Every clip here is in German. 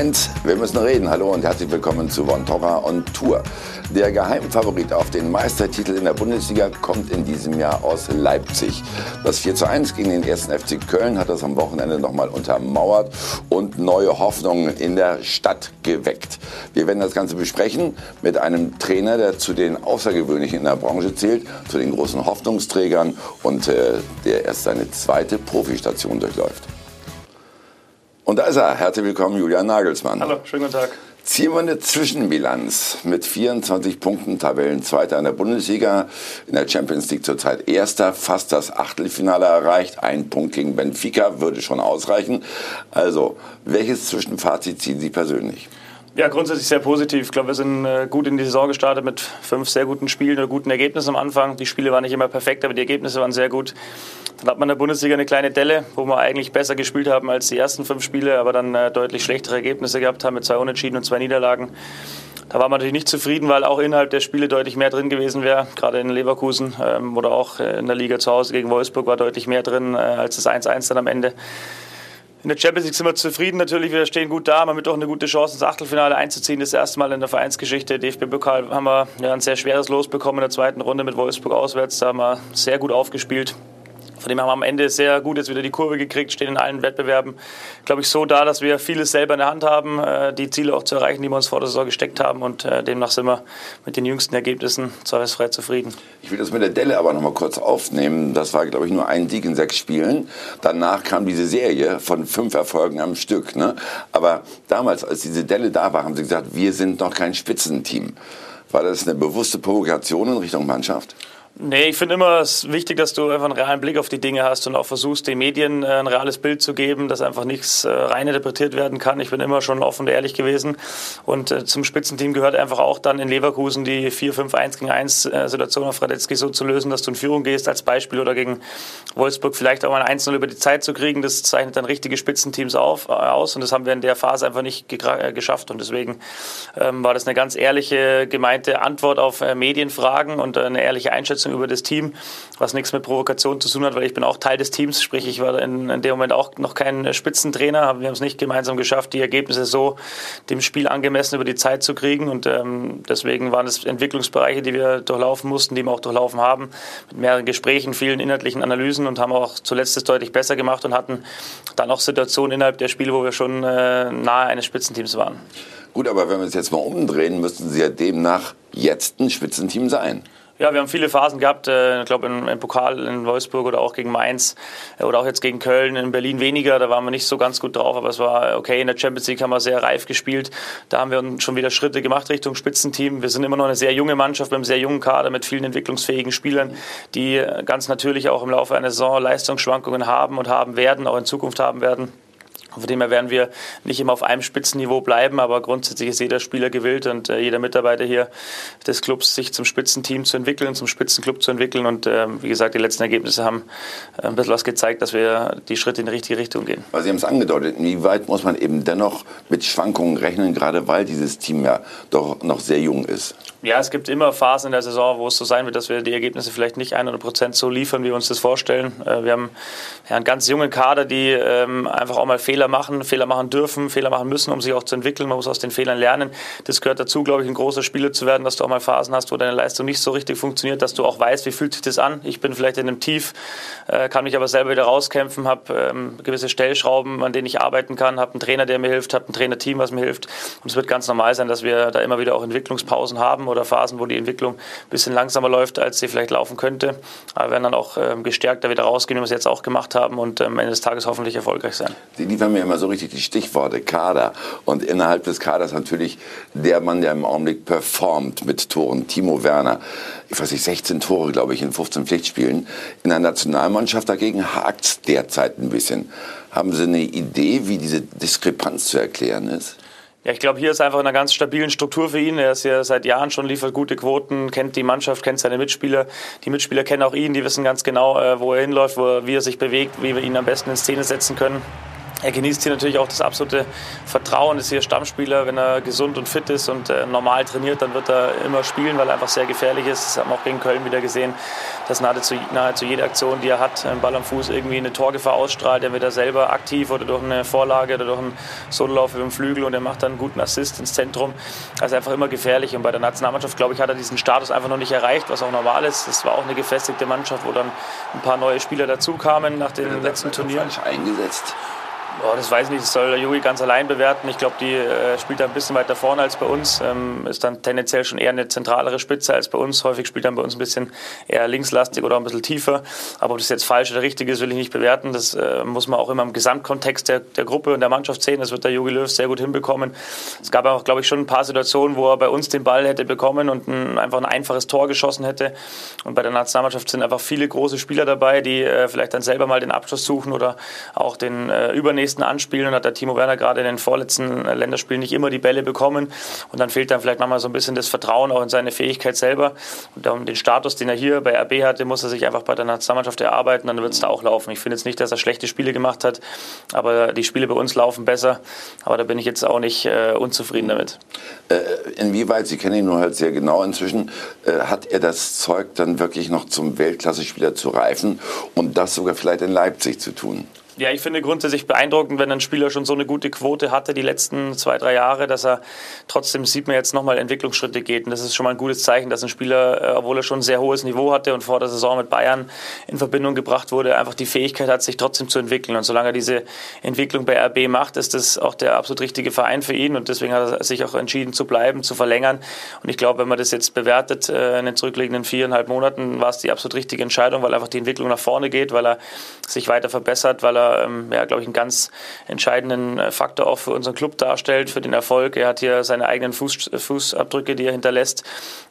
Fans, wir müssen reden. Hallo und herzlich willkommen zu Von Torra on Tour. Der Geheimfavorit auf den Meistertitel in der Bundesliga kommt in diesem Jahr aus Leipzig. Das 4 zu 1 gegen den 1. FC Köln hat das am Wochenende nochmal untermauert und neue Hoffnungen in der Stadt geweckt. Wir werden das Ganze besprechen mit einem Trainer, der zu den Außergewöhnlichen in der Branche zählt, zu den großen Hoffnungsträgern und äh, der erst seine zweite Profistation durchläuft. Und da ist er. Herzlich willkommen, Julian Nagelsmann. Hallo, schönen guten Tag. Ziehen wir eine Zwischenbilanz mit 24 Punkten, Tabellenzweiter in der Bundesliga, in der Champions League zurzeit Erster, fast das Achtelfinale erreicht. Ein Punkt gegen Benfica würde schon ausreichen. Also, welches Zwischenfazit ziehen Sie persönlich? Ja, grundsätzlich sehr positiv. Ich glaube, wir sind äh, gut in die Saison gestartet mit fünf sehr guten Spielen oder guten Ergebnissen am Anfang. Die Spiele waren nicht immer perfekt, aber die Ergebnisse waren sehr gut. Dann hat man in der Bundesliga eine kleine Delle, wo wir eigentlich besser gespielt haben als die ersten fünf Spiele, aber dann äh, deutlich schlechtere Ergebnisse gehabt haben mit zwei Unentschieden und zwei Niederlagen. Da war man natürlich nicht zufrieden, weil auch innerhalb der Spiele deutlich mehr drin gewesen wäre. Gerade in Leverkusen ähm, oder auch äh, in der Liga zu Hause gegen Wolfsburg war deutlich mehr drin als das 1-1 dann am Ende. In der Champions League sind wir zufrieden natürlich, wir stehen gut da, haben damit auch eine gute Chance, ins Achtelfinale einzuziehen. Das erste Mal in der Vereinsgeschichte. DFB-Pokal haben wir ja, ein sehr schweres Los bekommen in der zweiten Runde mit Wolfsburg auswärts. Da haben wir sehr gut aufgespielt. Von dem haben wir am Ende sehr gut jetzt wieder die Kurve gekriegt, stehen in allen Wettbewerben, glaube ich, so da, dass wir vieles selber in der Hand haben, äh, die Ziele auch zu erreichen, die wir uns vor der Saison gesteckt haben. Und äh, demnach sind wir mit den jüngsten Ergebnissen zweifelsfrei zufrieden. Ich will das mit der Delle aber noch mal kurz aufnehmen. Das war, glaube ich, nur ein Sieg in sechs Spielen. Danach kam diese Serie von fünf Erfolgen am Stück. Ne? Aber damals, als diese Delle da war, haben sie gesagt, wir sind noch kein Spitzenteam. War das eine bewusste Provokation in Richtung Mannschaft? Nee, ich finde immer es wichtig, dass du einfach einen realen Blick auf die Dinge hast und auch versuchst, den Medien äh, ein reales Bild zu geben, dass einfach nichts äh, rein interpretiert werden kann. Ich bin immer schon offen und ehrlich gewesen. Und äh, zum Spitzenteam gehört einfach auch dann in Leverkusen die 4-5-1 gegen 1 Situation auf Radetzky so zu lösen, dass du in Führung gehst als Beispiel oder gegen Wolfsburg vielleicht auch mal ein 1-0 über die Zeit zu kriegen. Das zeichnet dann richtige Spitzenteams auf, aus und das haben wir in der Phase einfach nicht geschafft. Und deswegen ähm, war das eine ganz ehrliche, gemeinte Antwort auf Medienfragen und eine ehrliche Einschätzung Einschätzung über das Team, was nichts mit Provokation zu tun hat, weil ich bin auch Teil des Teams, sprich ich war in, in dem Moment auch noch kein Spitzentrainer, wir haben es nicht gemeinsam geschafft, die Ergebnisse so dem Spiel angemessen über die Zeit zu kriegen und ähm, deswegen waren es Entwicklungsbereiche, die wir durchlaufen mussten, die wir auch durchlaufen haben, mit mehreren Gesprächen, vielen inhaltlichen Analysen und haben auch zuletzt es deutlich besser gemacht und hatten dann auch Situationen innerhalb der Spiele, wo wir schon äh, nahe eines Spitzenteams waren. Gut, aber wenn wir es jetzt mal umdrehen, müssten Sie ja demnach jetzt ein Spitzenteam sein. Ja, wir haben viele Phasen gehabt. Äh, ich glaube, im, im, Pokal in Wolfsburg oder auch gegen Mainz äh, oder auch jetzt gegen Köln, in Berlin weniger. Da waren wir nicht so ganz gut drauf, aber es war okay. In der Champions League haben wir sehr reif gespielt. Da haben wir schon wieder Schritte gemacht Richtung Spitzenteam. Wir sind immer noch eine sehr junge Mannschaft mit einem sehr jungen Kader mit vielen entwicklungsfähigen Spielern, die ganz natürlich auch im Laufe einer Saison Leistungsschwankungen haben und haben werden, auch in Zukunft haben werden. Von dem her werden wir nicht immer auf einem Spitzenniveau bleiben, aber grundsätzlich ist jeder Spieler gewillt und äh, jeder Mitarbeiter hier des Clubs, sich zum Spitzenteam zu entwickeln, zum Spitzenclub zu entwickeln. Und äh, wie gesagt, die letzten Ergebnisse haben äh, ein bisschen was gezeigt, dass wir die Schritte in die richtige Richtung gehen. Weil Sie haben es angedeutet, inwieweit muss man eben dennoch mit Schwankungen rechnen, gerade weil dieses Team ja doch noch sehr jung ist? Ja, es gibt immer Phasen in der Saison, wo es so sein wird, dass wir die Ergebnisse vielleicht nicht 100 Prozent so liefern, wie wir uns das vorstellen. Äh, wir haben ja, einen ganz jungen Kader, die ähm, einfach auch mal Fehler machen, Fehler machen dürfen, Fehler machen müssen, um sich auch zu entwickeln. Man muss aus den Fehlern lernen. Das gehört dazu, glaube ich, ein großer Spieler zu werden, dass du auch mal Phasen hast, wo deine Leistung nicht so richtig funktioniert, dass du auch weißt, wie fühlt sich das an. Ich bin vielleicht in einem Tief, äh, kann mich aber selber wieder rauskämpfen, habe ähm, gewisse Stellschrauben, an denen ich arbeiten kann, habe einen Trainer, der mir hilft, habe ein Trainerteam, was mir hilft. Und es wird ganz normal sein, dass wir da immer wieder auch Entwicklungspausen haben oder Phasen, wo die Entwicklung ein bisschen langsamer läuft, als sie vielleicht laufen könnte. Aber werden dann auch ähm, gestärkt da wieder rausgehen, wie wir es jetzt auch gemacht haben und ähm, am Ende des Tages hoffentlich erfolgreich sein. Sie liefern mir immer so richtig die Stichworte Kader und innerhalb des Kaders natürlich der Mann, der im Augenblick performt mit Toren, Timo Werner. Ich weiß nicht, 16 Tore, glaube ich, in 15 Pflichtspielen. In der Nationalmannschaft dagegen hakt es derzeit ein bisschen. Haben Sie eine Idee, wie diese Diskrepanz zu erklären ist? Ja, ich glaube, hier ist einfach eine ganz stabilen Struktur für ihn. Er ist ja seit Jahren schon, liefert gute Quoten, kennt die Mannschaft, kennt seine Mitspieler. Die Mitspieler kennen auch ihn, die wissen ganz genau, äh, wo er hinläuft, wo wie er sich bewegt, wie wir ihn am besten in Szene setzen können. Er genießt hier natürlich auch das absolute Vertrauen, ist hier Stammspieler. Wenn er gesund und fit ist und äh, normal trainiert, dann wird er immer spielen, weil er einfach sehr gefährlich ist. Das haben wir auch gegen Köln wieder gesehen, dass nahezu, nahezu jede Aktion, die er hat, einen Ball am Fuß irgendwie eine Torgefahr ausstrahlt. Er wird da selber aktiv oder durch eine Vorlage oder durch einen Sololauf über den Flügel und er macht dann einen guten Assist ins Zentrum. Also einfach immer gefährlich. Und bei der Nationalmannschaft, glaube ich, hat er diesen Status einfach noch nicht erreicht, was auch normal ist. Es war auch eine gefestigte Mannschaft, wo dann ein paar neue Spieler dazukamen nach den letzten Turnieren. eingesetzt. Oh, das weiß ich nicht, das soll der Jogi ganz allein bewerten. Ich glaube, die äh, spielt da ein bisschen weiter vorne als bei uns. Ähm, ist dann tendenziell schon eher eine zentralere Spitze als bei uns. Häufig spielt dann bei uns ein bisschen eher linkslastig oder ein bisschen tiefer. Aber ob das jetzt falsch oder richtig ist, will ich nicht bewerten. Das äh, muss man auch immer im Gesamtkontext der, der Gruppe und der Mannschaft sehen. Das wird der Jogi Löw sehr gut hinbekommen. Es gab auch, glaube ich, schon ein paar Situationen, wo er bei uns den Ball hätte bekommen und ein, einfach ein einfaches Tor geschossen hätte. Und bei der Nationalmannschaft sind einfach viele große Spieler dabei, die äh, vielleicht dann selber mal den Abschluss suchen oder auch den äh, übernächsten nächsten anspielen. Und hat der Timo Werner gerade in den vorletzten Länderspielen nicht immer die Bälle bekommen. Und dann fehlt dann vielleicht manchmal so ein bisschen das Vertrauen auch in seine Fähigkeit selber. Und um den Status, den er hier bei RB hatte, muss er sich einfach bei der Nationalmannschaft erarbeiten. Dann wird es da auch laufen. Ich finde jetzt nicht, dass er schlechte Spiele gemacht hat, aber die Spiele bei uns laufen besser. Aber da bin ich jetzt auch nicht äh, unzufrieden damit. Äh, inwieweit, Sie kennen ihn nur halt sehr genau inzwischen, äh, hat er das Zeug dann wirklich noch zum Weltklasse-Spieler zu reifen und das sogar vielleicht in Leipzig zu tun? Ja, ich finde grundsätzlich beeindruckend, wenn ein Spieler schon so eine gute Quote hatte die letzten zwei, drei Jahre, dass er trotzdem sieht man jetzt nochmal Entwicklungsschritte geht. Und das ist schon mal ein gutes Zeichen, dass ein Spieler, äh, obwohl er schon ein sehr hohes Niveau hatte und vor der Saison mit Bayern in Verbindung gebracht wurde, einfach die Fähigkeit hat, sich trotzdem zu entwickeln. Und solange er diese Entwicklung bei RB macht, ist das auch der absolut richtige Verein für ihn. Und deswegen hat er sich auch entschieden zu bleiben, zu verlängern. Und ich glaube, wenn man das jetzt bewertet äh, in den zurückliegenden viereinhalb Monaten, war es die absolut richtige Entscheidung, weil einfach die Entwicklung nach vorne geht, weil er sich weiter verbessert, weil er ähm, ja, glaube ich, einen ganz entscheidenden äh, Faktor auch für unseren Club darstellt, für den Erfolg. Er hat hier seine eigenen Fuß, Fußabdrücke, die er hinterlässt.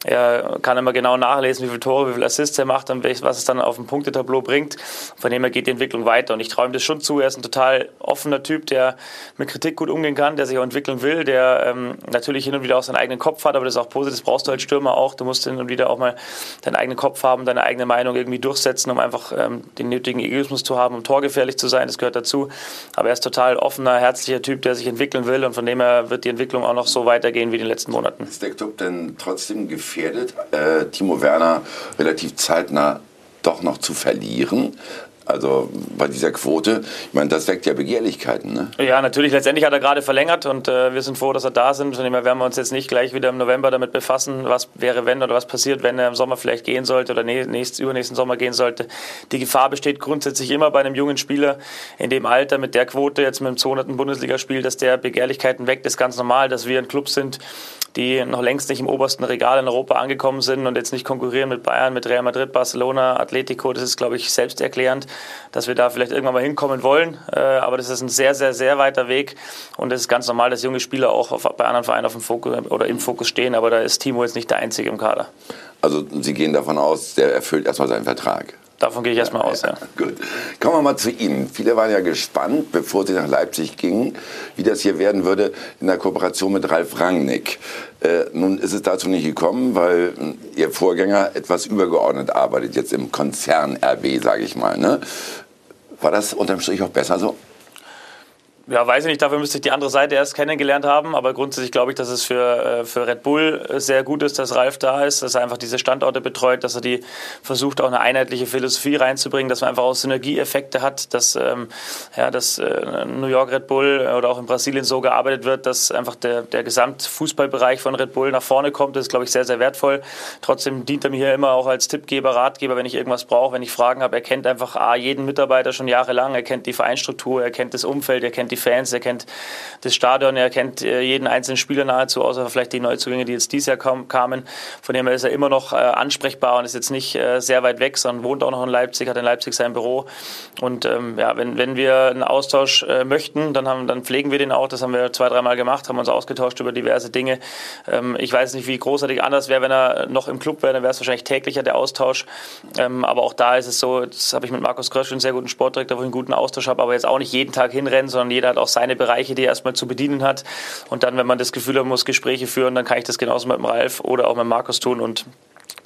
Er kann immer genau nachlesen, wie viele Tore, wie viele Assists er macht und was es dann auf dem Punktetableau bringt. Von dem her geht die Entwicklung weiter. Und ich ihm das schon zu. Er ist ein total offener Typ, der mit Kritik gut umgehen kann, der sich auch entwickeln will, der ähm, natürlich hin und wieder auch seinen eigenen Kopf hat, aber das ist auch positiv. Das brauchst du als Stürmer auch. Du musst hin und wieder auch mal deinen eigenen Kopf haben, deine eigene Meinung irgendwie durchsetzen, um einfach ähm, den nötigen Egoismus zu haben, um torgefährlich zu sein. Das gehört dazu. Aber er ist total offener, herzlicher Typ, der sich entwickeln will und von dem her wird die Entwicklung auch noch so weitergehen wie in den letzten Monaten. Ist der Club denn trotzdem gefährdet, äh, Timo Werner relativ zeitnah doch noch zu verlieren? Also bei dieser Quote, ich meine, das weckt ja Begehrlichkeiten. Ne? Ja, natürlich. Letztendlich hat er gerade verlängert und äh, wir sind froh, dass er da sind. Von dem her werden wir uns jetzt nicht gleich wieder im November damit befassen, was wäre, wenn oder was passiert, wenn er im Sommer vielleicht gehen sollte oder nächst, übernächsten Sommer gehen sollte. Die Gefahr besteht grundsätzlich immer bei einem jungen Spieler in dem Alter mit der Quote, jetzt mit dem 200. Bundesligaspiel, dass der Begehrlichkeiten weckt. Das ist ganz normal, dass wir ein Club sind, die noch längst nicht im obersten Regal in Europa angekommen sind und jetzt nicht konkurrieren mit Bayern, mit Real Madrid, Barcelona, Atletico. Das ist, glaube ich, selbsterklärend, dass wir da vielleicht irgendwann mal hinkommen wollen. Äh, aber das ist ein sehr, sehr, sehr weiter Weg und es ist ganz normal, dass junge Spieler auch auf, bei anderen Vereinen auf dem Fokus oder im Fokus stehen. Aber da ist Timo jetzt nicht der Einzige im Kader. Also Sie gehen davon aus, der erfüllt erstmal seinen Vertrag. Davon gehe ich erstmal aus, ja. Gut. Kommen wir mal zu Ihnen. Viele waren ja gespannt, bevor Sie nach Leipzig gingen, wie das hier werden würde in der Kooperation mit Ralf Rangnick. Äh, nun ist es dazu nicht gekommen, weil Ihr Vorgänger etwas übergeordnet arbeitet, jetzt im Konzern RB, sage ich mal. Ne? War das unterm Strich auch besser so? Ja, weiß ich nicht, dafür müsste ich die andere Seite erst kennengelernt haben, aber grundsätzlich glaube ich, dass es für, äh, für Red Bull sehr gut ist, dass Ralf da ist, dass er einfach diese Standorte betreut, dass er die versucht, auch eine einheitliche Philosophie reinzubringen, dass man einfach auch Synergieeffekte hat, dass, ähm, ja, dass äh, New York Red Bull oder auch in Brasilien so gearbeitet wird, dass einfach der, der Gesamtfußballbereich von Red Bull nach vorne kommt. Das ist, glaube ich, sehr, sehr wertvoll. Trotzdem dient er mir hier immer auch als Tippgeber, Ratgeber, wenn ich irgendwas brauche, wenn ich Fragen habe. Er kennt einfach A, jeden Mitarbeiter schon jahrelang, er kennt die Vereinsstruktur, er kennt das Umfeld, er kennt die Fans, er kennt das Stadion, er kennt äh, jeden einzelnen Spieler nahezu, außer vielleicht die Neuzugänge, die jetzt dieses Jahr kamen. Von dem her ist er immer noch äh, ansprechbar und ist jetzt nicht äh, sehr weit weg, sondern wohnt auch noch in Leipzig, hat in Leipzig sein Büro. Und ähm, ja, wenn, wenn wir einen Austausch möchten, dann, haben, dann pflegen wir den auch. Das haben wir zwei, dreimal gemacht, haben uns ausgetauscht über diverse Dinge. Ähm, ich weiß nicht, wie großartig anders wäre, wenn er noch im Club wäre, dann wäre es wahrscheinlich täglicher der Austausch. Ähm, aber auch da ist es so, das habe ich mit Markus Krösch, einen sehr guten Sportdirektor, wo ich einen guten Austausch habe, aber jetzt auch nicht jeden Tag hinrennen, sondern jeder hat auch seine Bereiche, die er erstmal zu bedienen hat. Und dann, wenn man das Gefühl hat, man muss Gespräche führen, dann kann ich das genauso mit dem Ralf oder auch mit Markus tun und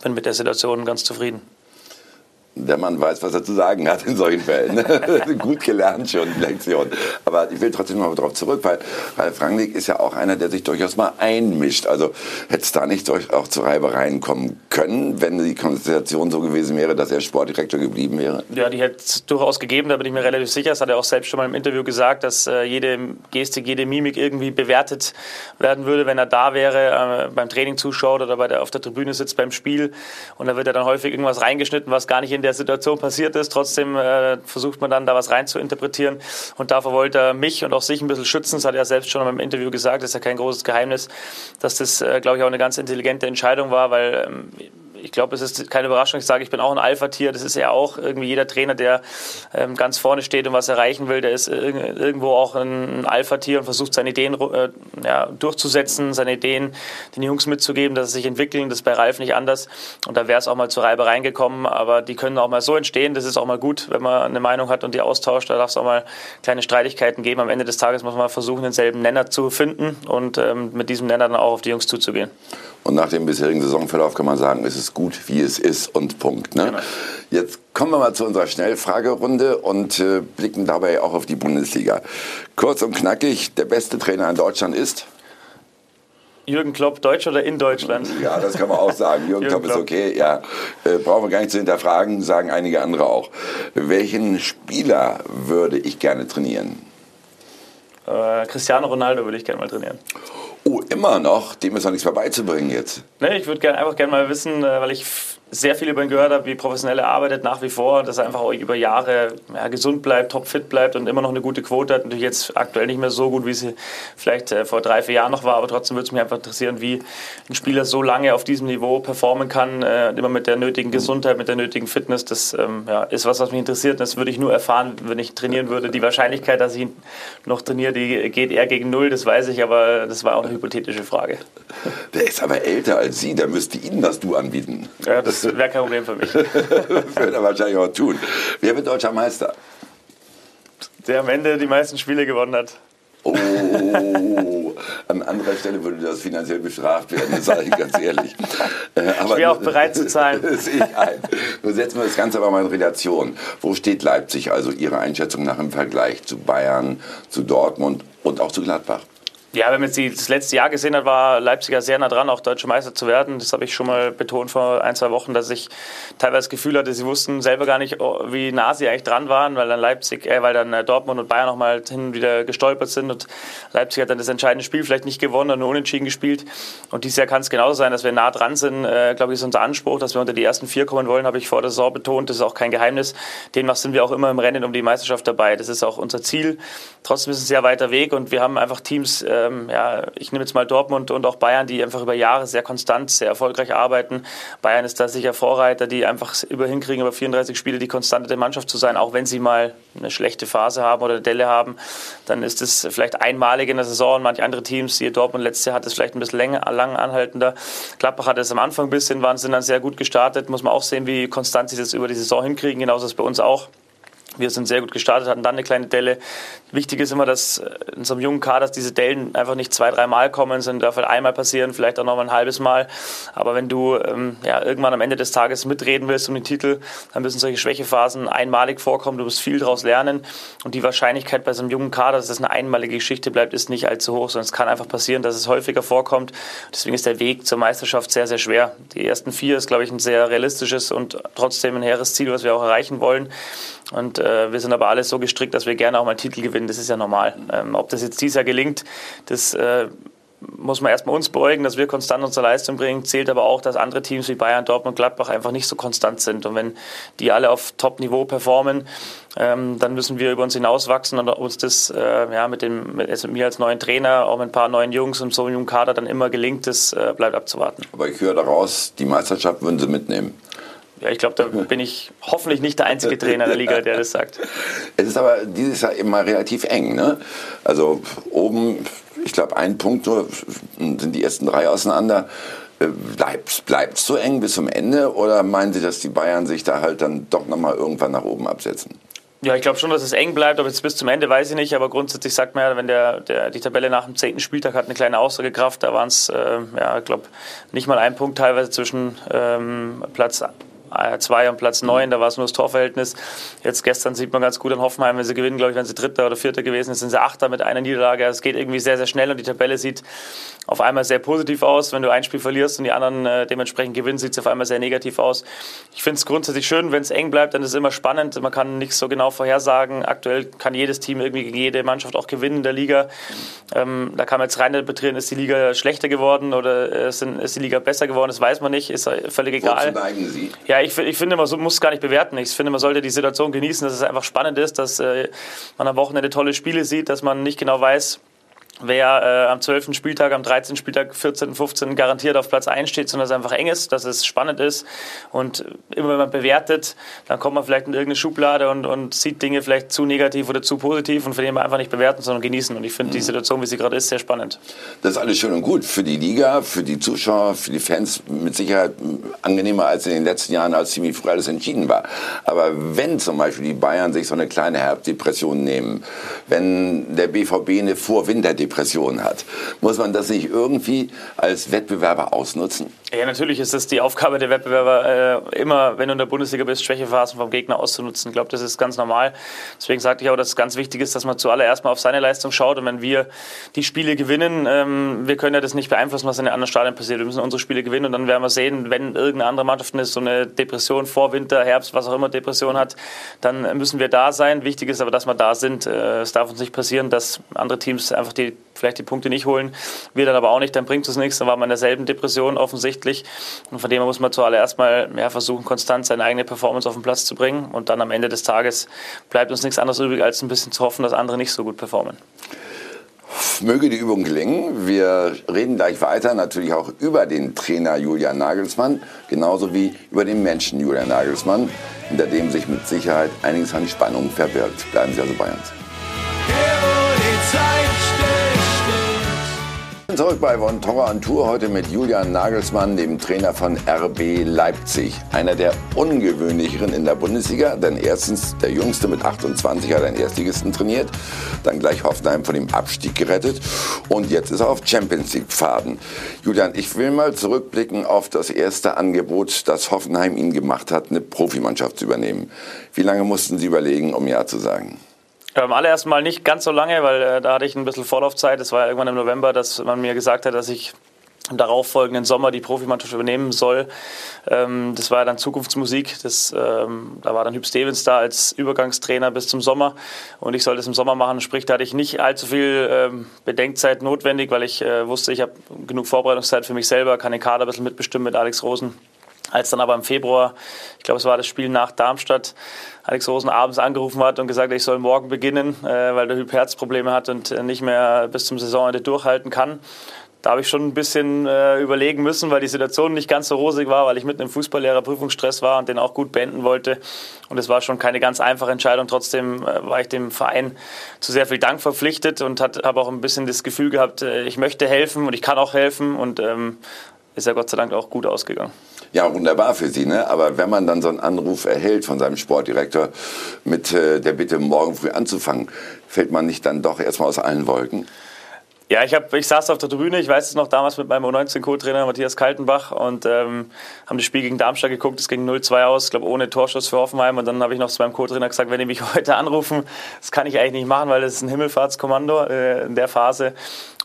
bin mit der Situation ganz zufrieden. Der Mann weiß, was er zu sagen hat in solchen Fällen. Gut gelernt schon, die Lektion. Aber ich will trotzdem noch mal darauf zurück, weil Ralf Rangnick ist ja auch einer, der sich durchaus mal einmischt. Also hätte es da nicht auch zu Reibereien kommen können, wenn die Konstellation so gewesen wäre, dass er Sportdirektor geblieben wäre? Ja, die hätte es durchaus gegeben, da bin ich mir relativ sicher. Das hat er auch selbst schon mal im Interview gesagt, dass äh, jede Gestik, jede Mimik irgendwie bewertet werden würde, wenn er da wäre, äh, beim Training zuschaut oder bei der, auf der Tribüne sitzt beim Spiel. Und da wird er dann häufig irgendwas reingeschnitten, was gar nicht in der Situation passiert ist. Trotzdem äh, versucht man dann da was rein zu interpretieren. Und dafür wollte er mich und auch sich ein bisschen schützen. Das hat er selbst schon im Interview gesagt. Das ist ja kein großes Geheimnis, dass das, äh, glaube ich, auch eine ganz intelligente Entscheidung war, weil ähm, ich glaube, es ist keine Überraschung. Ich sage, ich bin auch ein Alpha-Tier. Das ist ja auch irgendwie jeder Trainer, der ähm, ganz vorne steht und was erreichen will, der ist irgendwo auch ein Alpha-Tier und versucht seine Ideen äh, ja, durchzusetzen, seine Ideen den Jungs mitzugeben, dass sie sich entwickeln. Das ist bei Ralf nicht anders. Und da wäre es auch mal zu Reibereien gekommen. Aber die können auch mal so entstehen. Das ist auch mal gut, wenn man eine Meinung hat und die austauscht. Da darf es auch mal kleine Streitigkeiten geben. Am Ende des Tages muss man versuchen, denselben Nenner zu finden und ähm, mit diesem Nenner dann auch auf die Jungs zuzugehen. Und nach dem bisherigen Saisonverlauf kann man sagen, es ist gut, wie es ist und Punkt. Ne? Genau. Jetzt kommen wir mal zu unserer Schnellfragerunde und äh, blicken dabei auch auf die Bundesliga. Kurz und knackig, der beste Trainer in Deutschland ist? Jürgen Klopp, Deutsch oder in Deutschland? Ja, das kann man auch sagen. Jürgen, Jürgen Klopp, Klopp ist okay, ja. Äh, brauchen wir gar nicht zu hinterfragen, sagen einige andere auch. Welchen Spieler würde ich gerne trainieren? Äh, Cristiano Ronaldo würde ich gerne mal trainieren. Oh, immer noch? Dem ist noch nichts mehr beizubringen jetzt. Nee, ich würde gern, einfach gerne mal wissen, äh, weil ich sehr viel über ihn gehört habe, wie professionell er arbeitet nach wie vor, dass er einfach auch über Jahre ja, gesund bleibt, topfit bleibt und immer noch eine gute Quote hat. Natürlich jetzt aktuell nicht mehr so gut, wie sie vielleicht äh, vor drei, vier Jahren noch war, aber trotzdem würde es mich einfach interessieren, wie ein Spieler so lange auf diesem Niveau performen kann, äh, immer mit der nötigen Gesundheit, mit der nötigen Fitness. Das ähm, ja, ist was, was mich interessiert. Das würde ich nur erfahren, wenn ich trainieren würde. Die Wahrscheinlichkeit, dass ich ihn noch trainiere, die geht eher gegen null, das weiß ich, aber das war auch eine hypothetische Frage. Der ist aber älter als Sie, da müsste Ihnen das Du anbieten. Ja, das wäre kein Problem für mich. Wird er wahrscheinlich auch tun. Wer wird deutscher Meister? Der am Ende die meisten Spiele gewonnen hat. Oh, an anderer Stelle würde das finanziell bestraft werden, das sage ich ganz ehrlich. Äh, aber ich wäre auch bereit zu zahlen. Das sehe ich ein. Nur setzen wir das Ganze aber mal in Relation. Wo steht Leipzig, also Ihre Einschätzung nach im Vergleich zu Bayern, zu Dortmund und auch zu Gladbach? Ja, wenn man jetzt das letzte Jahr gesehen hat, war Leipziger sehr nah dran, auch deutscher Meister zu werden. Das habe ich schon mal betont vor ein, zwei Wochen, dass ich teilweise das Gefühl hatte, sie wussten selber gar nicht, oh, wie nah sie eigentlich dran waren, weil dann Leipzig, äh, weil dann äh, Dortmund und Bayern nochmal hin und wieder gestolpert sind und Leipzig hat dann das entscheidende Spiel vielleicht nicht gewonnen nur unentschieden gespielt. Und dieses Jahr kann es genauso sein, dass wir nah dran sind. Äh, glaube ich, ist unser Anspruch, dass wir unter die ersten vier kommen wollen, habe ich vor der Saison betont. Das ist auch kein Geheimnis. Demnach sind wir auch immer im Rennen um die Meisterschaft dabei. Das ist auch unser Ziel. Trotzdem ist es ein sehr weiter Weg und wir haben einfach Teams, ähm, ja, ich nehme jetzt mal Dortmund und auch Bayern, die einfach über Jahre sehr konstant, sehr erfolgreich arbeiten. Bayern ist da sicher Vorreiter, die einfach über hinkriegen, über 34 Spiele die konstante der Mannschaft zu sein, auch wenn sie mal eine schlechte Phase haben oder eine Delle haben. Dann ist es vielleicht einmalig in der Saison manche andere Teams, die Dortmund letztes Jahr hat es vielleicht ein bisschen länger, lang anhaltender. Gladbach hat es am Anfang ein bisschen, waren sind dann sehr gut gestartet. Muss man auch sehen, wie konstant sie das über die Saison hinkriegen. Genauso ist es bei uns auch. Wir sind sehr gut gestartet, hatten dann eine kleine Delle. Wichtig ist immer, dass in so einem jungen Kader diese Dellen einfach nicht zwei, drei Mal kommen, sondern darf halt einmal passieren, vielleicht auch noch mal ein halbes Mal. Aber wenn du ähm, ja, irgendwann am Ende des Tages mitreden willst um den Titel, dann müssen solche Schwächephasen einmalig vorkommen. Du musst viel daraus lernen. Und die Wahrscheinlichkeit bei so einem jungen Kader, dass es eine einmalige Geschichte bleibt, ist nicht allzu hoch, sondern es kann einfach passieren, dass es häufiger vorkommt. Deswegen ist der Weg zur Meisterschaft sehr, sehr schwer. Die ersten vier ist, glaube ich, ein sehr realistisches und trotzdem ein hehres Ziel, was wir auch erreichen wollen. Und äh, wir sind aber alles so gestrickt, dass wir gerne auch mal Titel gewinnen. Das ist ja normal. Ähm, ob das jetzt dieses Jahr gelingt, das äh, muss man erstmal uns beugen, dass wir konstant unsere Leistung bringen. Zählt aber auch, dass andere Teams wie Bayern, Dortmund, Gladbach einfach nicht so konstant sind. Und wenn die alle auf Top-Niveau performen, ähm, dann müssen wir über uns hinauswachsen und uns das äh, ja, mit, dem, mit, also mit mir als neuen Trainer, auch mit ein paar neuen Jungs und so einem jungen Kader dann immer gelingt, das äh, bleibt abzuwarten. Aber ich höre daraus, die Meisterschaft würden Sie mitnehmen. Ja, ich glaube, da bin ich hoffentlich nicht der einzige Trainer der Liga, der das sagt. Es ist aber dieses Jahr immer relativ eng. Ne? Also oben, ich glaube, ein Punkt nur sind die ersten drei auseinander. Äh, bleibt es so eng bis zum Ende oder meinen Sie, dass die Bayern sich da halt dann doch nochmal irgendwann nach oben absetzen? Ja, ich glaube schon, dass es eng bleibt. Ob jetzt bis zum Ende, weiß ich nicht. Aber grundsätzlich sagt man ja, wenn der, der, die Tabelle nach dem zehnten Spieltag hat eine kleine Aussagekraft, da waren es, äh, ja, ich glaube, nicht mal ein Punkt teilweise zwischen ähm, Platz 2 und Platz 9, da war es nur das Torverhältnis. Jetzt gestern sieht man ganz gut an Hoffenheim, wenn sie gewinnen, glaube ich, wenn sie Dritter oder Vierter gewesen sind, sind sie Achter mit einer Niederlage. Also es geht irgendwie sehr, sehr schnell und die Tabelle sieht auf einmal sehr positiv aus. Wenn du ein Spiel verlierst und die anderen äh, dementsprechend gewinnen, sieht es auf einmal sehr negativ aus. Ich finde es grundsätzlich schön, wenn es eng bleibt, dann ist es immer spannend. Man kann nicht so genau vorhersagen. Aktuell kann jedes Team irgendwie gegen jede Mannschaft auch gewinnen in der Liga. Ähm, da kann man jetzt rein interpretieren, ist die Liga schlechter geworden oder äh, ist die Liga besser geworden, das weiß man nicht, ist völlig egal. Neigen Sie? Ja, ich, ich finde, man muss es gar nicht bewerten. Ich finde, man sollte die Situation genießen, dass es einfach spannend ist, dass äh, man am Wochenende tolle Spiele sieht, dass man nicht genau weiß, wer äh, am 12. Spieltag, am 13. Spieltag, 14., 15. garantiert auf Platz 1 steht, sondern dass es einfach eng ist, dass es spannend ist. Und immer wenn man bewertet, dann kommt man vielleicht in irgendeine Schublade und, und sieht Dinge vielleicht zu negativ oder zu positiv und von dem einfach nicht bewerten, sondern genießen. Und ich finde mhm. die Situation, wie sie gerade ist, sehr spannend. Das ist alles schön und gut. Für die Liga, für die Zuschauer, für die Fans mit Sicherheit angenehmer als in den letzten Jahren, als ziemlich früh alles entschieden war. Aber wenn zum Beispiel die Bayern sich so eine kleine Herbstdepression nehmen, wenn der BVB eine Vorwinterdepression Depression hat. Muss man das nicht irgendwie als Wettbewerber ausnutzen? Ja, natürlich ist es die Aufgabe der Wettbewerber, äh, immer, wenn du in der Bundesliga bist, Schwächephasen vom Gegner auszunutzen. Ich glaube, das ist ganz normal. Deswegen sagte ich auch, dass es ganz wichtig ist, dass man zuallererst mal auf seine Leistung schaut. Und wenn wir die Spiele gewinnen, ähm, wir können ja das nicht beeinflussen, was in den anderen Stadien passiert. Wir müssen unsere Spiele gewinnen und dann werden wir sehen, wenn irgendeine andere Mannschaft eine, so eine Depression vor Winter, Herbst, was auch immer Depression hat, dann müssen wir da sein. Wichtig ist aber, dass wir da sind. Äh, es darf uns nicht passieren, dass andere Teams einfach die vielleicht die Punkte nicht holen, wir dann aber auch nicht, dann bringt es nichts, dann war man in derselben Depression offensichtlich. Und von dem her muss man zuallererst mal ja, versuchen, konstant seine eigene Performance auf den Platz zu bringen. Und dann am Ende des Tages bleibt uns nichts anderes übrig, als ein bisschen zu hoffen, dass andere nicht so gut performen. Möge die Übung gelingen. Wir reden gleich weiter, natürlich auch über den Trainer Julian Nagelsmann, genauso wie über den Menschen Julian Nagelsmann, hinter dem sich mit Sicherheit einiges an Spannung verbirgt. Bleiben Sie also bei uns. Zurück bei Von Torra an Tour, heute mit Julian Nagelsmann, dem Trainer von RB Leipzig. Einer der ungewöhnlicheren in der Bundesliga, denn erstens der Jüngste mit 28 hat einen Erstligisten trainiert, dann gleich Hoffenheim von dem Abstieg gerettet und jetzt ist er auf Champions League Pfaden. Julian, ich will mal zurückblicken auf das erste Angebot, das Hoffenheim Ihnen gemacht hat, eine Profimannschaft zu übernehmen. Wie lange mussten Sie überlegen, um Ja zu sagen? Am allerersten Mal nicht ganz so lange, weil äh, da hatte ich ein bisschen Vorlaufzeit. Es war ja irgendwann im November, dass man mir gesagt hat, dass ich im darauffolgenden Sommer die Profimannschaft übernehmen soll. Ähm, das war ja dann Zukunftsmusik. Das, ähm, da war dann Hüb Stevens da als Übergangstrainer bis zum Sommer und ich sollte es im Sommer machen. Sprich, da hatte ich nicht allzu viel ähm, Bedenkzeit notwendig, weil ich äh, wusste, ich habe genug Vorbereitungszeit für mich selber, kann den Kader ein bisschen mitbestimmen mit Alex Rosen. Als dann aber im Februar, ich glaube, es war das Spiel nach Darmstadt, Alex Rosen abends angerufen hat und gesagt ich soll morgen beginnen, äh, weil der Typ Herzprobleme hat und äh, nicht mehr bis zum Saisonende durchhalten kann. Da habe ich schon ein bisschen äh, überlegen müssen, weil die Situation nicht ganz so rosig war, weil ich mitten im Fußballlehrer-Prüfungsstress war und den auch gut beenden wollte. Und es war schon keine ganz einfache Entscheidung. Trotzdem war ich dem Verein zu sehr viel Dank verpflichtet und habe auch ein bisschen das Gefühl gehabt, ich möchte helfen und ich kann auch helfen. Und ähm, ist ja Gott sei Dank auch gut ausgegangen. Ja, wunderbar für Sie, ne? Aber wenn man dann so einen Anruf erhält von seinem Sportdirektor mit äh, der Bitte, morgen früh anzufangen, fällt man nicht dann doch erstmal aus allen Wolken? Ja, ich, hab, ich saß auf der Tribüne, ich weiß es noch damals mit meinem U19-Co-Trainer Matthias Kaltenbach und ähm, haben das Spiel gegen Darmstadt geguckt. Es ging 0-2 aus, ich glaube ohne Torschuss für Hoffenheim. Und dann habe ich noch zu meinem Co-Trainer gesagt, wenn die mich heute anrufen, das kann ich eigentlich nicht machen, weil das ist ein Himmelfahrtskommando äh, in der Phase.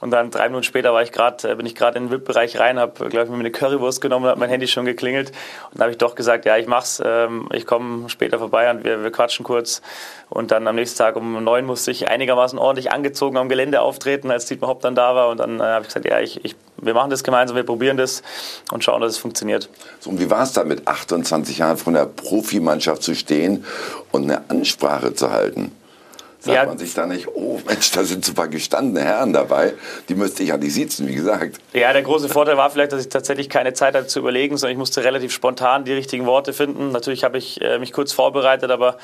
Und dann drei Minuten später war ich grad, äh, bin ich gerade in den VIP-Bereich rein, habe, glaube ich, mir eine Currywurst genommen habe mein Handy schon geklingelt. Und habe ich doch gesagt, ja, ich mach's, ähm, ich komme später vorbei und wir, wir quatschen kurz. Und dann am nächsten Tag um neun musste ich einigermaßen ordentlich angezogen am Gelände auftreten, als Dietmar Hopp dann da war. Und dann äh, habe ich gesagt, ja, ich, ich, wir machen das gemeinsam, wir probieren das und schauen, dass es funktioniert. So, und wie war es dann mit 28 Jahren von der Profimannschaft zu stehen und eine Ansprache zu halten? Sagt ja. man sich da nicht, oh Mensch, da sind so ein paar gestandene Herren dabei, die müsste ich ja nicht sitzen, wie gesagt. Ja, der große Vorteil war vielleicht, dass ich tatsächlich keine Zeit hatte zu überlegen, sondern ich musste relativ spontan die richtigen Worte finden. Natürlich habe ich äh, mich kurz vorbereitet, aber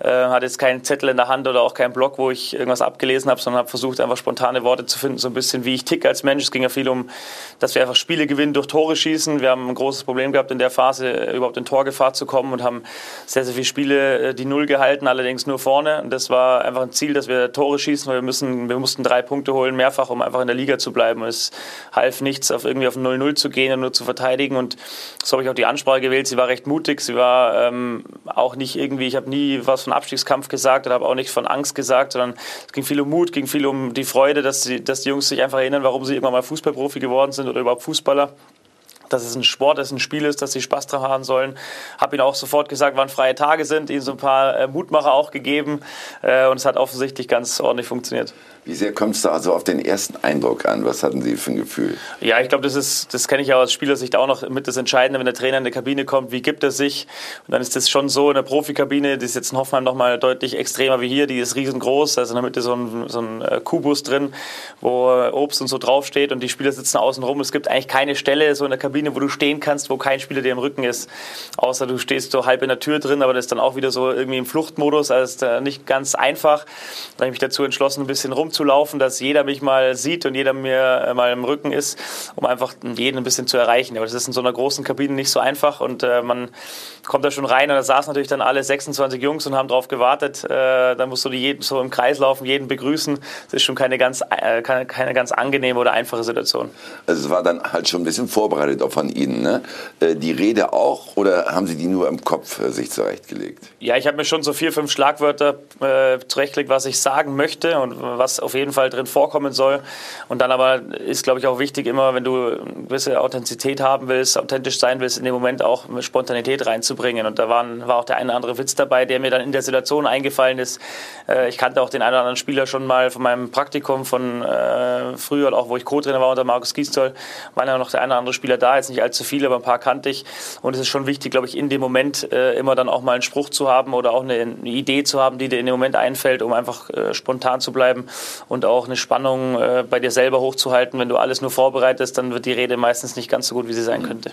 äh, hatte jetzt keinen Zettel in der Hand oder auch keinen Blog, wo ich irgendwas abgelesen habe, sondern habe versucht, einfach spontane Worte zu finden, so ein bisschen wie ich ticke als Mensch. Es ging ja viel um, dass wir einfach Spiele gewinnen durch Tore schießen. Wir haben ein großes Problem gehabt in der Phase, äh, überhaupt in Torgefahr zu kommen und haben sehr, sehr viele Spiele die Null gehalten, allerdings nur vorne. Und das war einfach einfach ein Ziel, dass wir Tore schießen, weil wir müssen, wir mussten drei Punkte holen, mehrfach, um einfach in der Liga zu bleiben. Es half nichts, auf irgendwie auf 0-0 zu gehen und nur zu verteidigen. Und so habe ich auch die Ansprache gewählt. Sie war recht mutig. Sie war ähm, auch nicht irgendwie, ich habe nie was von Abstiegskampf gesagt oder habe auch nicht von Angst gesagt, sondern es ging viel um Mut, ging viel um die Freude, dass die, dass die Jungs sich einfach erinnern, warum sie irgendwann mal Fußballprofi geworden sind oder überhaupt Fußballer dass es ein Sport ist, ein Spiel ist, dass sie Spaß dran haben sollen. Habe ihnen auch sofort gesagt, wann freie Tage sind, ihnen so ein paar äh, Mutmacher auch gegeben äh, und es hat offensichtlich ganz ordentlich funktioniert. Wie sehr kommt es da also auf den ersten Eindruck an? Was hatten Sie für ein Gefühl? Ja, ich glaube, das ist, das kenne ich ja aus Spielersicht auch noch mit das Entscheidende, wenn der Trainer in die Kabine kommt, wie gibt er sich? Und dann ist das schon so in der Profikabine, die ist jetzt in Hoffenheim noch mal deutlich extremer wie hier, die ist riesengroß, da ist in der Mitte so ein, so ein äh, Kubus drin, wo Obst und so draufsteht und die Spieler sitzen außen rum. Es gibt eigentlich keine Stelle so in der Kabine, wo du stehen kannst, wo kein Spieler dir im Rücken ist, außer du stehst so halb in der Tür drin, aber das ist dann auch wieder so irgendwie im Fluchtmodus, also ist nicht ganz einfach. Da habe ich mich dazu entschlossen, ein bisschen rumzulaufen, dass jeder jeder mich mal sieht und jeder mir äh, mal im Rücken ist, um einfach jeden ein bisschen zu erreichen. Aber das ist in so einer großen Kabine nicht so einfach und äh, man kommt da schon rein und da saßen natürlich dann alle 26 Jungs und haben drauf gewartet. Äh, dann musst du die jeden so im Kreis laufen, jeden begrüßen. Das ist schon keine ganz, äh, keine, keine ganz angenehme oder einfache Situation. Also es war dann halt schon ein bisschen vorbereitet von Ihnen, ne? Äh, die Rede auch oder haben Sie die nur im Kopf äh, sich zurechtgelegt? Ja, ich habe mir schon so vier, fünf Schlagwörter äh, zurechtgelegt, was ich sagen möchte und was auf jeden Fall drin vorkommen soll. Und dann aber ist, glaube ich, auch wichtig, immer, wenn du eine gewisse Authentizität haben willst, authentisch sein willst, in dem Moment auch Spontanität reinzubringen. Und da waren, war auch der eine oder andere Witz dabei, der mir dann in der Situation eingefallen ist. Äh, ich kannte auch den einen oder anderen Spieler schon mal von meinem Praktikum von äh, früher, auch wo ich Co-Trainer war unter Markus Giestol, waren ja noch der eine oder andere Spieler da, jetzt nicht allzu viele, aber ein paar kannte ich. Und es ist schon wichtig, glaube ich, in dem Moment äh, immer dann auch mal einen Spruch zu haben oder auch eine, eine Idee zu haben, die dir in dem Moment einfällt, um einfach spontan zu bleiben und auch eine Spannung äh, bei dir selber hochzuhalten. Wenn du alles nur vorbereitest, dann wird die Rede meistens nicht ganz so gut, wie sie sein könnte.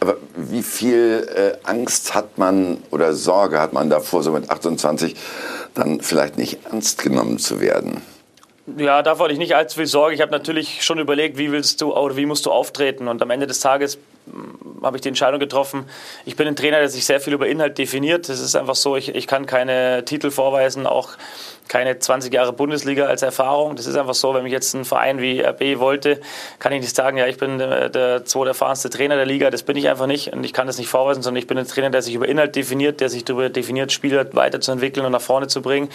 Aber wie viel äh, Angst hat man oder Sorge hat man davor, so mit 28 dann vielleicht nicht ernst genommen zu werden? Ja, davor hatte ich nicht allzu viel Sorge. Ich habe natürlich schon überlegt, wie willst du oder wie musst du auftreten. Und am Ende des Tages habe ich die Entscheidung getroffen. Ich bin ein Trainer, der sich sehr viel über Inhalt definiert. Es ist einfach so, ich, ich kann keine Titel vorweisen, auch keine 20 Jahre Bundesliga als Erfahrung. Das ist einfach so, wenn mich jetzt ein Verein wie RB wollte, kann ich nicht sagen, ja, ich bin der, der zweiterfahrenste Trainer der Liga. Das bin ich einfach nicht und ich kann das nicht vorweisen, sondern ich bin ein Trainer, der sich über Inhalt definiert, der sich darüber definiert, Spieler weiterzuentwickeln und nach vorne zu bringen.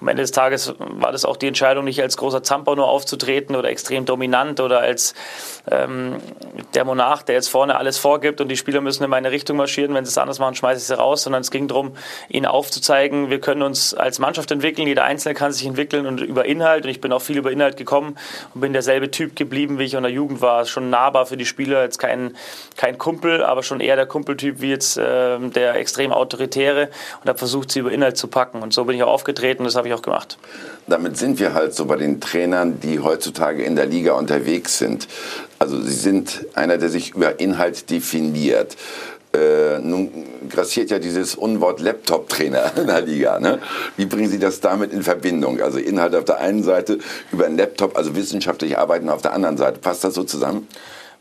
Am Ende des Tages war das auch die Entscheidung, nicht als großer Zamper nur aufzutreten oder extrem dominant oder als ähm, der Monarch, der jetzt vorne alles vorgibt und die Spieler müssen in meine Richtung marschieren. Wenn sie es anders machen, schmeiße ich sie raus, sondern es ging darum, ihnen aufzuzeigen, wir können uns als Mannschaft entwickeln, jeder Einzelne kann sich entwickeln und über Inhalt und ich bin auch viel über Inhalt gekommen und bin derselbe Typ geblieben, wie ich in der Jugend war. Schon nahbar für die Spieler, jetzt kein, kein Kumpel, aber schon eher der Kumpeltyp wie jetzt äh, der extrem autoritäre und habe versucht, sie über Inhalt zu packen. Und so bin ich auch aufgetreten, das habe ich auch gemacht. Damit sind wir halt so bei den Trainern, die heutzutage in der Liga unterwegs sind. Also sie sind einer, der sich über Inhalt definiert. Äh, nun grassiert ja dieses Unwort Laptop-Trainer in der Liga. Ne? Wie bringen Sie das damit in Verbindung? Also Inhalt auf der einen Seite, über einen Laptop, also wissenschaftlich arbeiten auf der anderen Seite. Passt das so zusammen?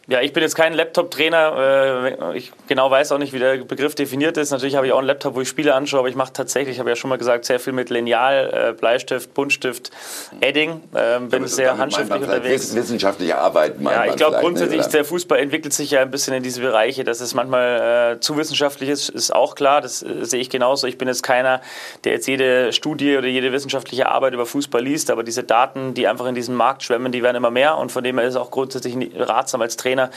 Ja, ich bin jetzt kein Laptop-Trainer. Äh, ich genau weiß auch nicht, wie der Begriff definiert ist. Natürlich habe ich auch einen Laptop, wo ich Spiele anschaue, aber ich mache tatsächlich, ich habe ja schon mal gesagt, sehr viel mit Lineal, äh, Bleistift, Buntstift, Edding. Ähm, bin sehr handschriftlich unterwegs. Wissenschaftliche Arbeit, Ja, ich glaube ne, grundsätzlich, ne, der Fußball entwickelt sich ja ein bisschen in diese Bereiche. Dass es manchmal äh, zu wissenschaftlich ist, ist auch klar. Das äh, sehe ich genauso. Ich bin jetzt keiner, der jetzt jede Studie oder jede wissenschaftliche Arbeit über Fußball liest, aber diese Daten, die einfach in diesem Markt schwemmen, die werden immer mehr und von dem her ist es auch grundsätzlich ratsam als Trainer Trainer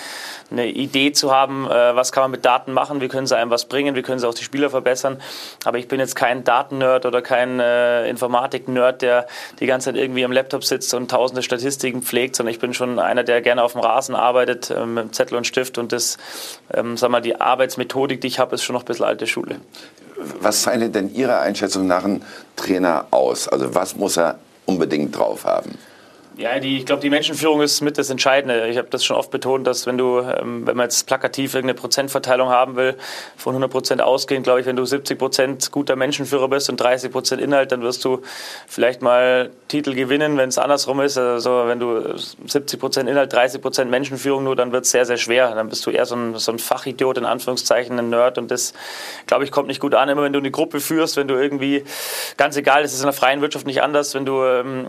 eine Idee zu haben, äh, was kann man mit Daten machen, wie können sie einem was bringen, wie können sie auch die Spieler verbessern. Aber ich bin jetzt kein Daten-Nerd oder kein äh, Informatik-Nerd, der die ganze Zeit irgendwie am Laptop sitzt und tausende Statistiken pflegt, sondern ich bin schon einer, der gerne auf dem Rasen arbeitet äh, mit Zettel und Stift und das, ähm, sag mal, die Arbeitsmethodik, die ich habe, ist schon noch ein bisschen alte Schule. Was zeichnet denn Ihrer Einschätzung nach ein Trainer aus? Also was muss er unbedingt drauf haben? Ja, die, ich glaube, die Menschenführung ist mit das Entscheidende. Ich habe das schon oft betont, dass wenn du, ähm, wenn man jetzt plakativ irgendeine Prozentverteilung haben will, von 100 Prozent ausgehend, glaube ich, wenn du 70 Prozent guter Menschenführer bist und 30 Prozent Inhalt, dann wirst du vielleicht mal Titel gewinnen, wenn es andersrum ist. Also wenn du 70 Prozent Inhalt, 30 Prozent Menschenführung nur, dann wird es sehr, sehr schwer. Dann bist du eher so ein, so ein Fachidiot, in Anführungszeichen, ein Nerd und das, glaube ich, kommt nicht gut an. Immer wenn du eine Gruppe führst, wenn du irgendwie, ganz egal, das ist in der freien Wirtschaft nicht anders, wenn du ähm,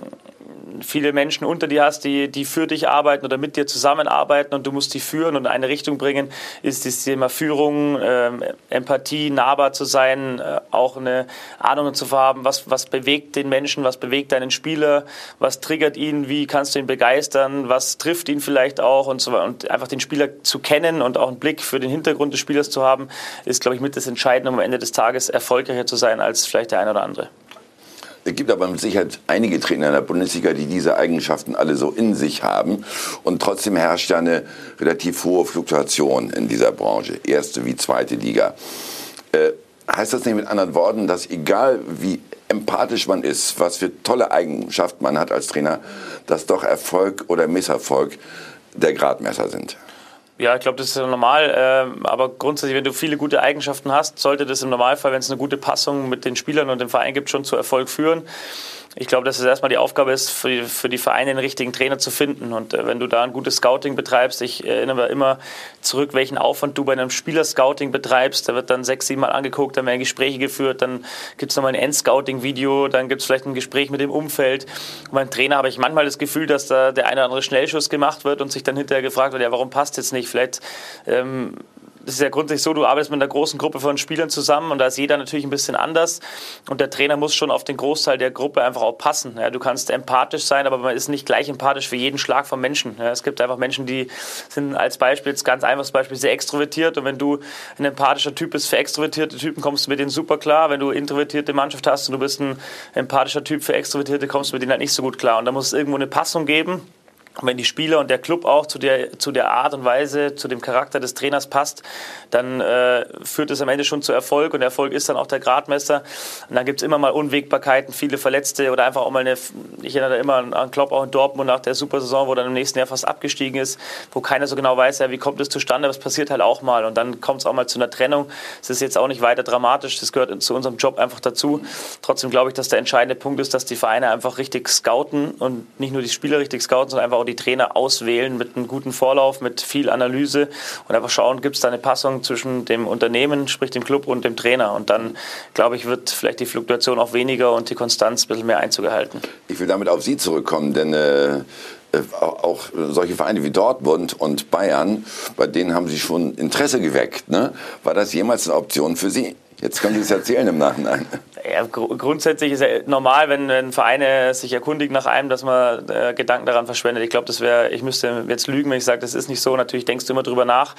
viele Menschen unter dir hast, die, die für dich arbeiten oder mit dir zusammenarbeiten und du musst die führen und in eine Richtung bringen, ist das Thema Führung, äh, Empathie, nahbar zu sein, äh, auch eine Ahnung zu haben, was, was bewegt den Menschen, was bewegt deinen Spieler, was triggert ihn, wie kannst du ihn begeistern, was trifft ihn vielleicht auch und so weiter. Und einfach den Spieler zu kennen und auch einen Blick für den Hintergrund des Spielers zu haben, ist, glaube ich, mit das Entscheidende, um am Ende des Tages erfolgreicher zu sein als vielleicht der eine oder andere. Es gibt aber mit Sicherheit einige Trainer in der Bundesliga, die diese Eigenschaften alle so in sich haben. Und trotzdem herrscht ja eine relativ hohe Fluktuation in dieser Branche, erste wie zweite Liga. Äh, heißt das nicht mit anderen Worten, dass egal wie empathisch man ist, was für tolle Eigenschaften man hat als Trainer, dass doch Erfolg oder Misserfolg der Gradmesser sind? Ja, ich glaube, das ist ja normal. Ähm, aber grundsätzlich, wenn du viele gute Eigenschaften hast, sollte das im Normalfall, wenn es eine gute Passung mit den Spielern und dem Verein gibt, schon zu Erfolg führen ich glaube, dass es erstmal die Aufgabe ist, für die, für die Vereine den richtigen Trainer zu finden. Und äh, wenn du da ein gutes Scouting betreibst, ich erinnere immer zurück, welchen Aufwand du bei einem Spieler-Scouting betreibst. Da wird dann sechs, sieben Mal angeguckt, dann werden Gespräche geführt, dann gibt es nochmal ein End-Scouting-Video, dann gibt es vielleicht ein Gespräch mit dem Umfeld. Und beim Trainer habe ich manchmal das Gefühl, dass da der eine oder andere Schnellschuss gemacht wird und sich dann hinterher gefragt wird, ja, warum passt jetzt nicht? Vielleicht ähm, das ist ja grundsätzlich so, du arbeitest mit einer großen Gruppe von Spielern zusammen und da ist jeder natürlich ein bisschen anders und der Trainer muss schon auf den Großteil der Gruppe einfach auch passen. Ja, du kannst empathisch sein, aber man ist nicht gleich empathisch für jeden Schlag von Menschen. Ja, es gibt einfach Menschen, die sind als Beispiel, jetzt ganz einfaches Beispiel, sehr extrovertiert und wenn du ein empathischer Typ bist für extrovertierte Typen, kommst du mit denen super klar. Wenn du introvertierte Mannschaft hast und du bist ein empathischer Typ für extrovertierte, kommst du mit denen halt nicht so gut klar und da muss es irgendwo eine Passung geben wenn die Spieler und der Club auch zu der, zu der Art und Weise, zu dem Charakter des Trainers passt, dann äh, führt es am Ende schon zu Erfolg und Erfolg ist dann auch der Gradmesser. Und dann gibt es immer mal Unwägbarkeiten, viele Verletzte oder einfach auch mal eine, ich erinnere immer an Klopp auch in Dortmund nach der Supersaison, wo dann im nächsten Jahr fast abgestiegen ist, wo keiner so genau weiß, ja, wie kommt es zustande, aber passiert halt auch mal und dann kommt es auch mal zu einer Trennung. Es ist jetzt auch nicht weiter dramatisch, das gehört zu unserem Job einfach dazu. Trotzdem glaube ich, dass der entscheidende Punkt ist, dass die Vereine einfach richtig scouten und nicht nur die Spieler richtig scouten, sondern einfach auch die Trainer auswählen mit einem guten Vorlauf, mit viel Analyse und einfach schauen, gibt es da eine Passung zwischen dem Unternehmen, sprich dem Club und dem Trainer. Und dann, glaube ich, wird vielleicht die Fluktuation auch weniger und die Konstanz ein bisschen mehr Einzug erhalten. Ich will damit auf Sie zurückkommen, denn äh, äh auch solche Vereine wie Dortmund und Bayern, bei denen haben Sie schon Interesse geweckt. Ne? War das jemals eine Option für Sie? Jetzt können Sie es erzählen im Nachhinein. Ja, gr grundsätzlich ist ja normal, wenn, wenn Vereine sich erkundigen nach einem, dass man äh, Gedanken daran verschwendet. Ich glaube, das wäre, ich müsste jetzt lügen, wenn ich sage, das ist nicht so. Natürlich denkst du immer drüber nach.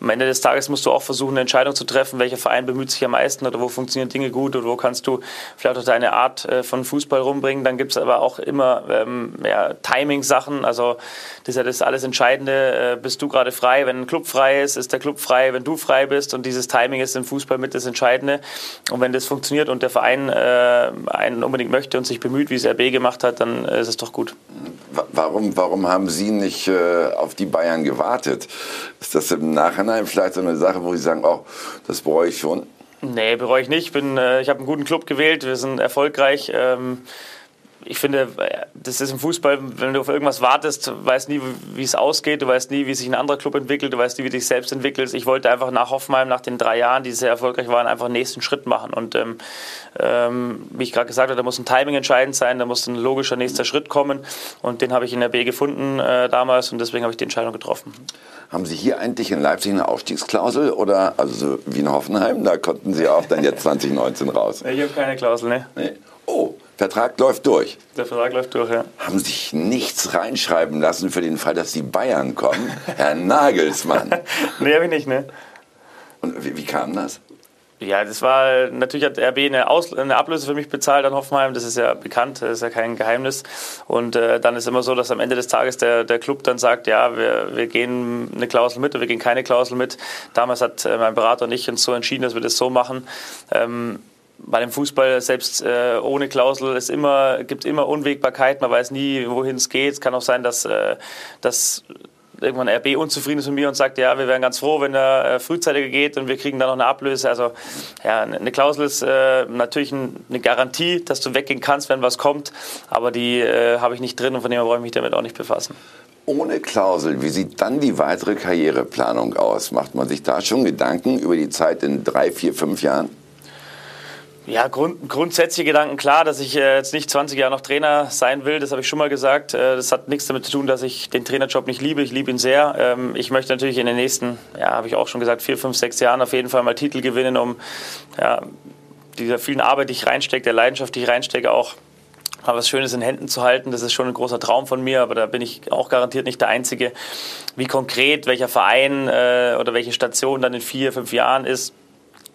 Am Ende des Tages musst du auch versuchen, eine Entscheidung zu treffen, welcher Verein bemüht sich am meisten oder wo funktionieren Dinge gut oder wo kannst du vielleicht auch deine Art äh, von Fußball rumbringen. Dann gibt es aber auch immer ähm, ja, Timing-Sachen. Also das ist ja das alles Entscheidende. Äh, bist du gerade frei? Wenn ein Club frei ist, ist der Club frei, wenn du frei bist. Und dieses Timing ist im Fußball mit das Entscheidende. Und wenn das funktioniert und der Verein Verein äh, einen unbedingt möchte und sich bemüht, wie es RB gemacht hat, dann äh, ist es doch gut. Warum, warum haben Sie nicht äh, auf die Bayern gewartet? Ist das im Nachhinein vielleicht so eine Sache, wo Sie sagen, oh, das bereue ich schon? Nee, bereue ich nicht. Ich, äh, ich habe einen guten Club gewählt, wir sind erfolgreich. Ähm, ich finde, das ist im Fußball, wenn du auf irgendwas wartest, weißt nie, wie es ausgeht, du weißt nie, wie sich ein anderer Club entwickelt, du weißt nie, wie du dich selbst entwickelst. Ich wollte einfach nach Hoffenheim, nach den drei Jahren, die sehr erfolgreich waren, einfach den nächsten Schritt machen. Und ähm, ähm, wie ich gerade gesagt habe, da muss ein Timing entscheidend sein, da muss ein logischer nächster Schritt kommen. Und den habe ich in der B gefunden äh, damals und deswegen habe ich die Entscheidung getroffen. Haben Sie hier eigentlich in Leipzig eine Aufstiegsklausel oder also so wie in Hoffenheim, da konnten Sie auch dann jetzt 2019 raus? Ich habe keine Klausel, ne? Nee. Vertrag läuft durch. Der Vertrag läuft durch, ja. Haben sich nichts reinschreiben lassen für den Fall, dass die Bayern kommen? Herr Nagelsmann. nee, habe ich nicht, ne? Und wie, wie, kam das? Ja, das war, natürlich hat RB eine, Aus, eine Ablöse für mich bezahlt an Hoffenheim, das ist ja bekannt, das ist ja kein Geheimnis. Und äh, dann ist immer so, dass am Ende des Tages der, der Club dann sagt, ja, wir, wir gehen eine Klausel mit oder wir gehen keine Klausel mit. Damals hat äh, mein Berater und ich uns so entschieden, dass wir das so machen. Ähm, bei dem Fußball selbst äh, ohne Klausel es immer gibt immer Unwägbarkeit. Man weiß nie, wohin es geht. Es kann auch sein, dass, äh, dass irgendwann RB unzufrieden ist mit mir und sagt, ja, wir wären ganz froh, wenn er äh, frühzeitiger geht und wir kriegen dann noch eine Ablöse. Also ja, eine Klausel ist äh, natürlich ein, eine Garantie, dass du weggehen kannst, wenn was kommt, aber die äh, habe ich nicht drin und von dem brauche ich mich damit auch nicht befassen. Ohne Klausel, wie sieht dann die weitere Karriereplanung aus? Macht man sich da schon Gedanken über die Zeit in drei, vier, fünf Jahren? Ja, grund, grundsätzliche Gedanken klar, dass ich äh, jetzt nicht 20 Jahre noch Trainer sein will, das habe ich schon mal gesagt. Äh, das hat nichts damit zu tun, dass ich den Trainerjob nicht liebe. Ich liebe ihn sehr. Ähm, ich möchte natürlich in den nächsten, ja, habe ich auch schon gesagt, vier, fünf, sechs Jahren auf jeden Fall mal Titel gewinnen, um ja, dieser vielen Arbeit, die ich reinstecke, der Leidenschaft, die ich reinstecke, auch mal was Schönes in Händen zu halten. Das ist schon ein großer Traum von mir, aber da bin ich auch garantiert nicht der Einzige. Wie konkret welcher Verein äh, oder welche Station dann in vier, fünf Jahren ist,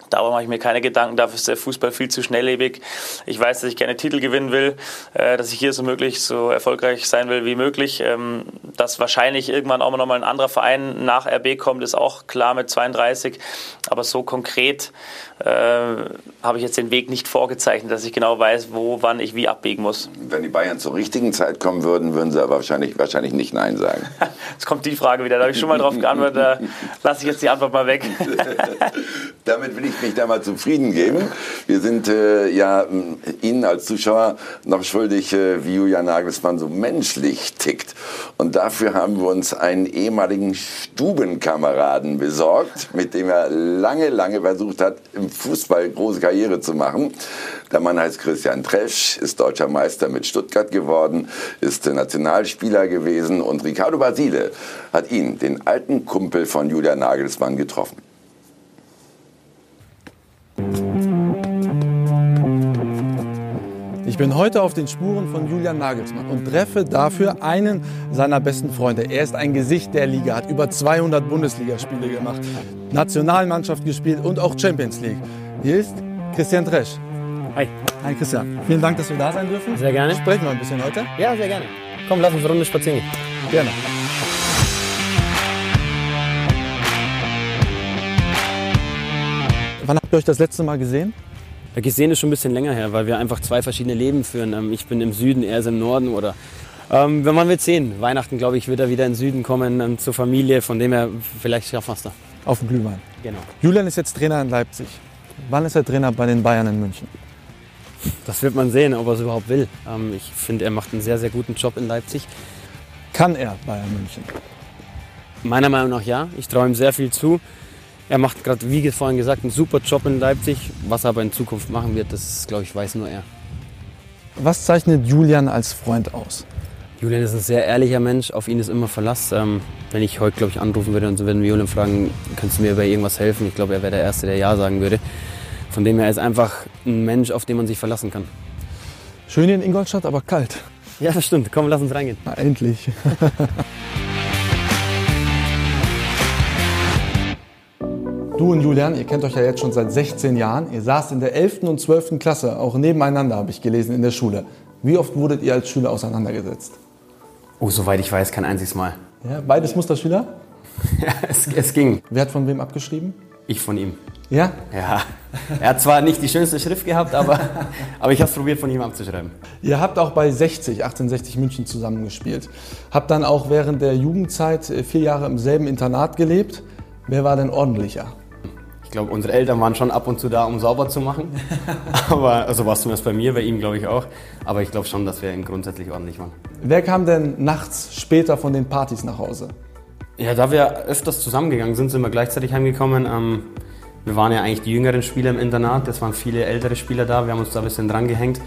Darüber mache ich mir keine Gedanken, dafür ist der Fußball viel zu schnelllebig. Ich weiß, dass ich gerne Titel gewinnen will, äh, dass ich hier so möglich so erfolgreich sein will wie möglich. Ähm, dass wahrscheinlich irgendwann auch noch mal ein anderer Verein nach RB kommt, ist auch klar mit 32. Aber so konkret äh, habe ich jetzt den Weg nicht vorgezeichnet, dass ich genau weiß, wo, wann ich wie abbiegen muss. Wenn die Bayern zur richtigen Zeit kommen würden, würden sie aber wahrscheinlich, wahrscheinlich nicht Nein sagen. Jetzt kommt die Frage wieder, da habe ich schon mal drauf geantwortet, da lasse ich jetzt die Antwort mal weg. Damit will ich mich da mal zufrieden geben. Wir sind äh, ja Ihnen als Zuschauer noch schuldig, äh, wie Julian Nagelsmann so menschlich tickt. Und dafür haben wir uns einen ehemaligen Stubenkameraden besorgt, mit dem er lange, lange versucht hat, im Fußball große Karriere zu machen. Der Mann heißt Christian Tresch, ist deutscher Meister mit Stuttgart geworden, ist Nationalspieler gewesen und Ricardo Basile hat ihn, den alten Kumpel von Julian Nagelsmann, getroffen. Ich bin heute auf den Spuren von Julian Nagelsmann und treffe dafür einen seiner besten Freunde. Er ist ein Gesicht der Liga, hat über 200 Bundesligaspiele gemacht, Nationalmannschaft gespielt und auch Champions League. Hier ist Christian Tresch. Hi. Hi Christian. Vielen Dank, dass wir da sein dürfen. Sehr gerne. Sprechen wir ein bisschen heute? Ja, sehr gerne. Komm, lass uns eine Runde spazieren gehen. Gerne. Wann habt ihr euch das letzte Mal gesehen? Gesehen ist schon ein bisschen länger her, weil wir einfach zwei verschiedene Leben führen. Ähm, ich bin im Süden, er ist im Norden oder ähm, wenn man wird sehen. Weihnachten, glaube ich, wird er wieder in den Süden kommen ähm, zur Familie. Von dem her, vielleicht schaffen wir es da. Auf dem Glühwein. Genau. Julian ist jetzt Trainer in Leipzig. Wann ist er Trainer bei den Bayern in München? Das wird man sehen, ob er es überhaupt will. Ähm, ich finde, er macht einen sehr, sehr guten Job in Leipzig. Kann er Bayern München? Meiner Meinung nach ja. Ich traue ihm sehr viel zu. Er macht gerade, wie vorhin gesagt, einen super Job in Leipzig. Was er aber in Zukunft machen wird, das, glaube ich, weiß nur er. Was zeichnet Julian als Freund aus? Julian ist ein sehr ehrlicher Mensch, auf ihn ist immer Verlass. Ähm, wenn ich heute, glaube ich, anrufen würde und so würden wir Julian fragen, kannst du mir bei irgendwas helfen? Ich glaube, er wäre der Erste, der Ja sagen würde. Von dem her ist einfach ein Mensch, auf den man sich verlassen kann. Schön hier in Ingolstadt, aber kalt. Ja, das stimmt. Komm, lass uns reingehen. Na, endlich. Du und Julian, ihr kennt euch ja jetzt schon seit 16 Jahren. Ihr saßt in der 11. und 12. Klasse, auch nebeneinander, habe ich gelesen, in der Schule. Wie oft wurdet ihr als Schüler auseinandergesetzt? Oh, soweit ich weiß, kein einziges Mal. Ja, beides Musterschüler? ja, es, es ging. Wer hat von wem abgeschrieben? Ich von ihm. Ja? Ja. Er hat zwar nicht die schönste Schrift gehabt, aber, aber ich habe es probiert, von ihm abzuschreiben. Ihr habt auch bei 60, 1860 München zusammengespielt. Habt dann auch während der Jugendzeit äh, vier Jahre im selben Internat gelebt. Wer war denn ordentlicher? Ich glaube, unsere Eltern waren schon ab und zu da, um sauber zu machen. Aber, also war es zumindest bei mir, bei ihm glaube ich auch. Aber ich glaube schon, dass wir grundsätzlich ordentlich waren. Wer kam denn nachts später von den Partys nach Hause? Ja, da wir öfters zusammengegangen sind, sind wir gleichzeitig heimgekommen. Ähm, wir waren ja eigentlich die jüngeren Spieler im Internat, es waren viele ältere Spieler da, wir haben uns da ein bisschen dran gehängt.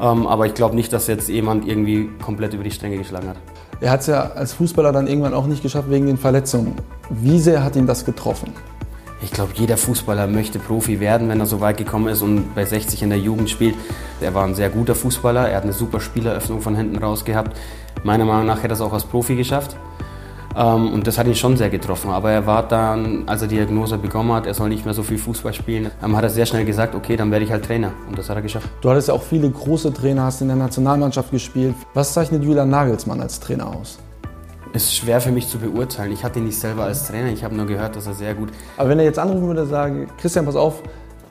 Ähm, aber ich glaube nicht, dass jetzt jemand irgendwie komplett über die Stränge geschlagen hat. Er hat es ja als Fußballer dann irgendwann auch nicht geschafft wegen den Verletzungen. Wie sehr hat ihn das getroffen? Ich glaube, jeder Fußballer möchte Profi werden, wenn er so weit gekommen ist und bei 60 in der Jugend spielt. Er war ein sehr guter Fußballer, er hat eine super Spieleröffnung von hinten raus gehabt. Meiner Meinung nach hätte er es auch als Profi geschafft. Ähm, und das hat ihn schon sehr getroffen. Aber er war dann, als er die Diagnose bekommen hat, er soll nicht mehr so viel Fußball spielen, ähm, hat er sehr schnell gesagt, okay, dann werde ich halt Trainer. Und das hat er geschafft. Du hattest ja auch viele große Trainer, hast in der Nationalmannschaft gespielt. Was zeichnet Julian Nagelsmann als Trainer aus? Ist schwer für mich zu beurteilen. Ich hatte ihn nicht selber als Trainer, ich habe nur gehört, dass er sehr gut. Aber wenn er jetzt anrufen würde und sagen, Christian, pass auf,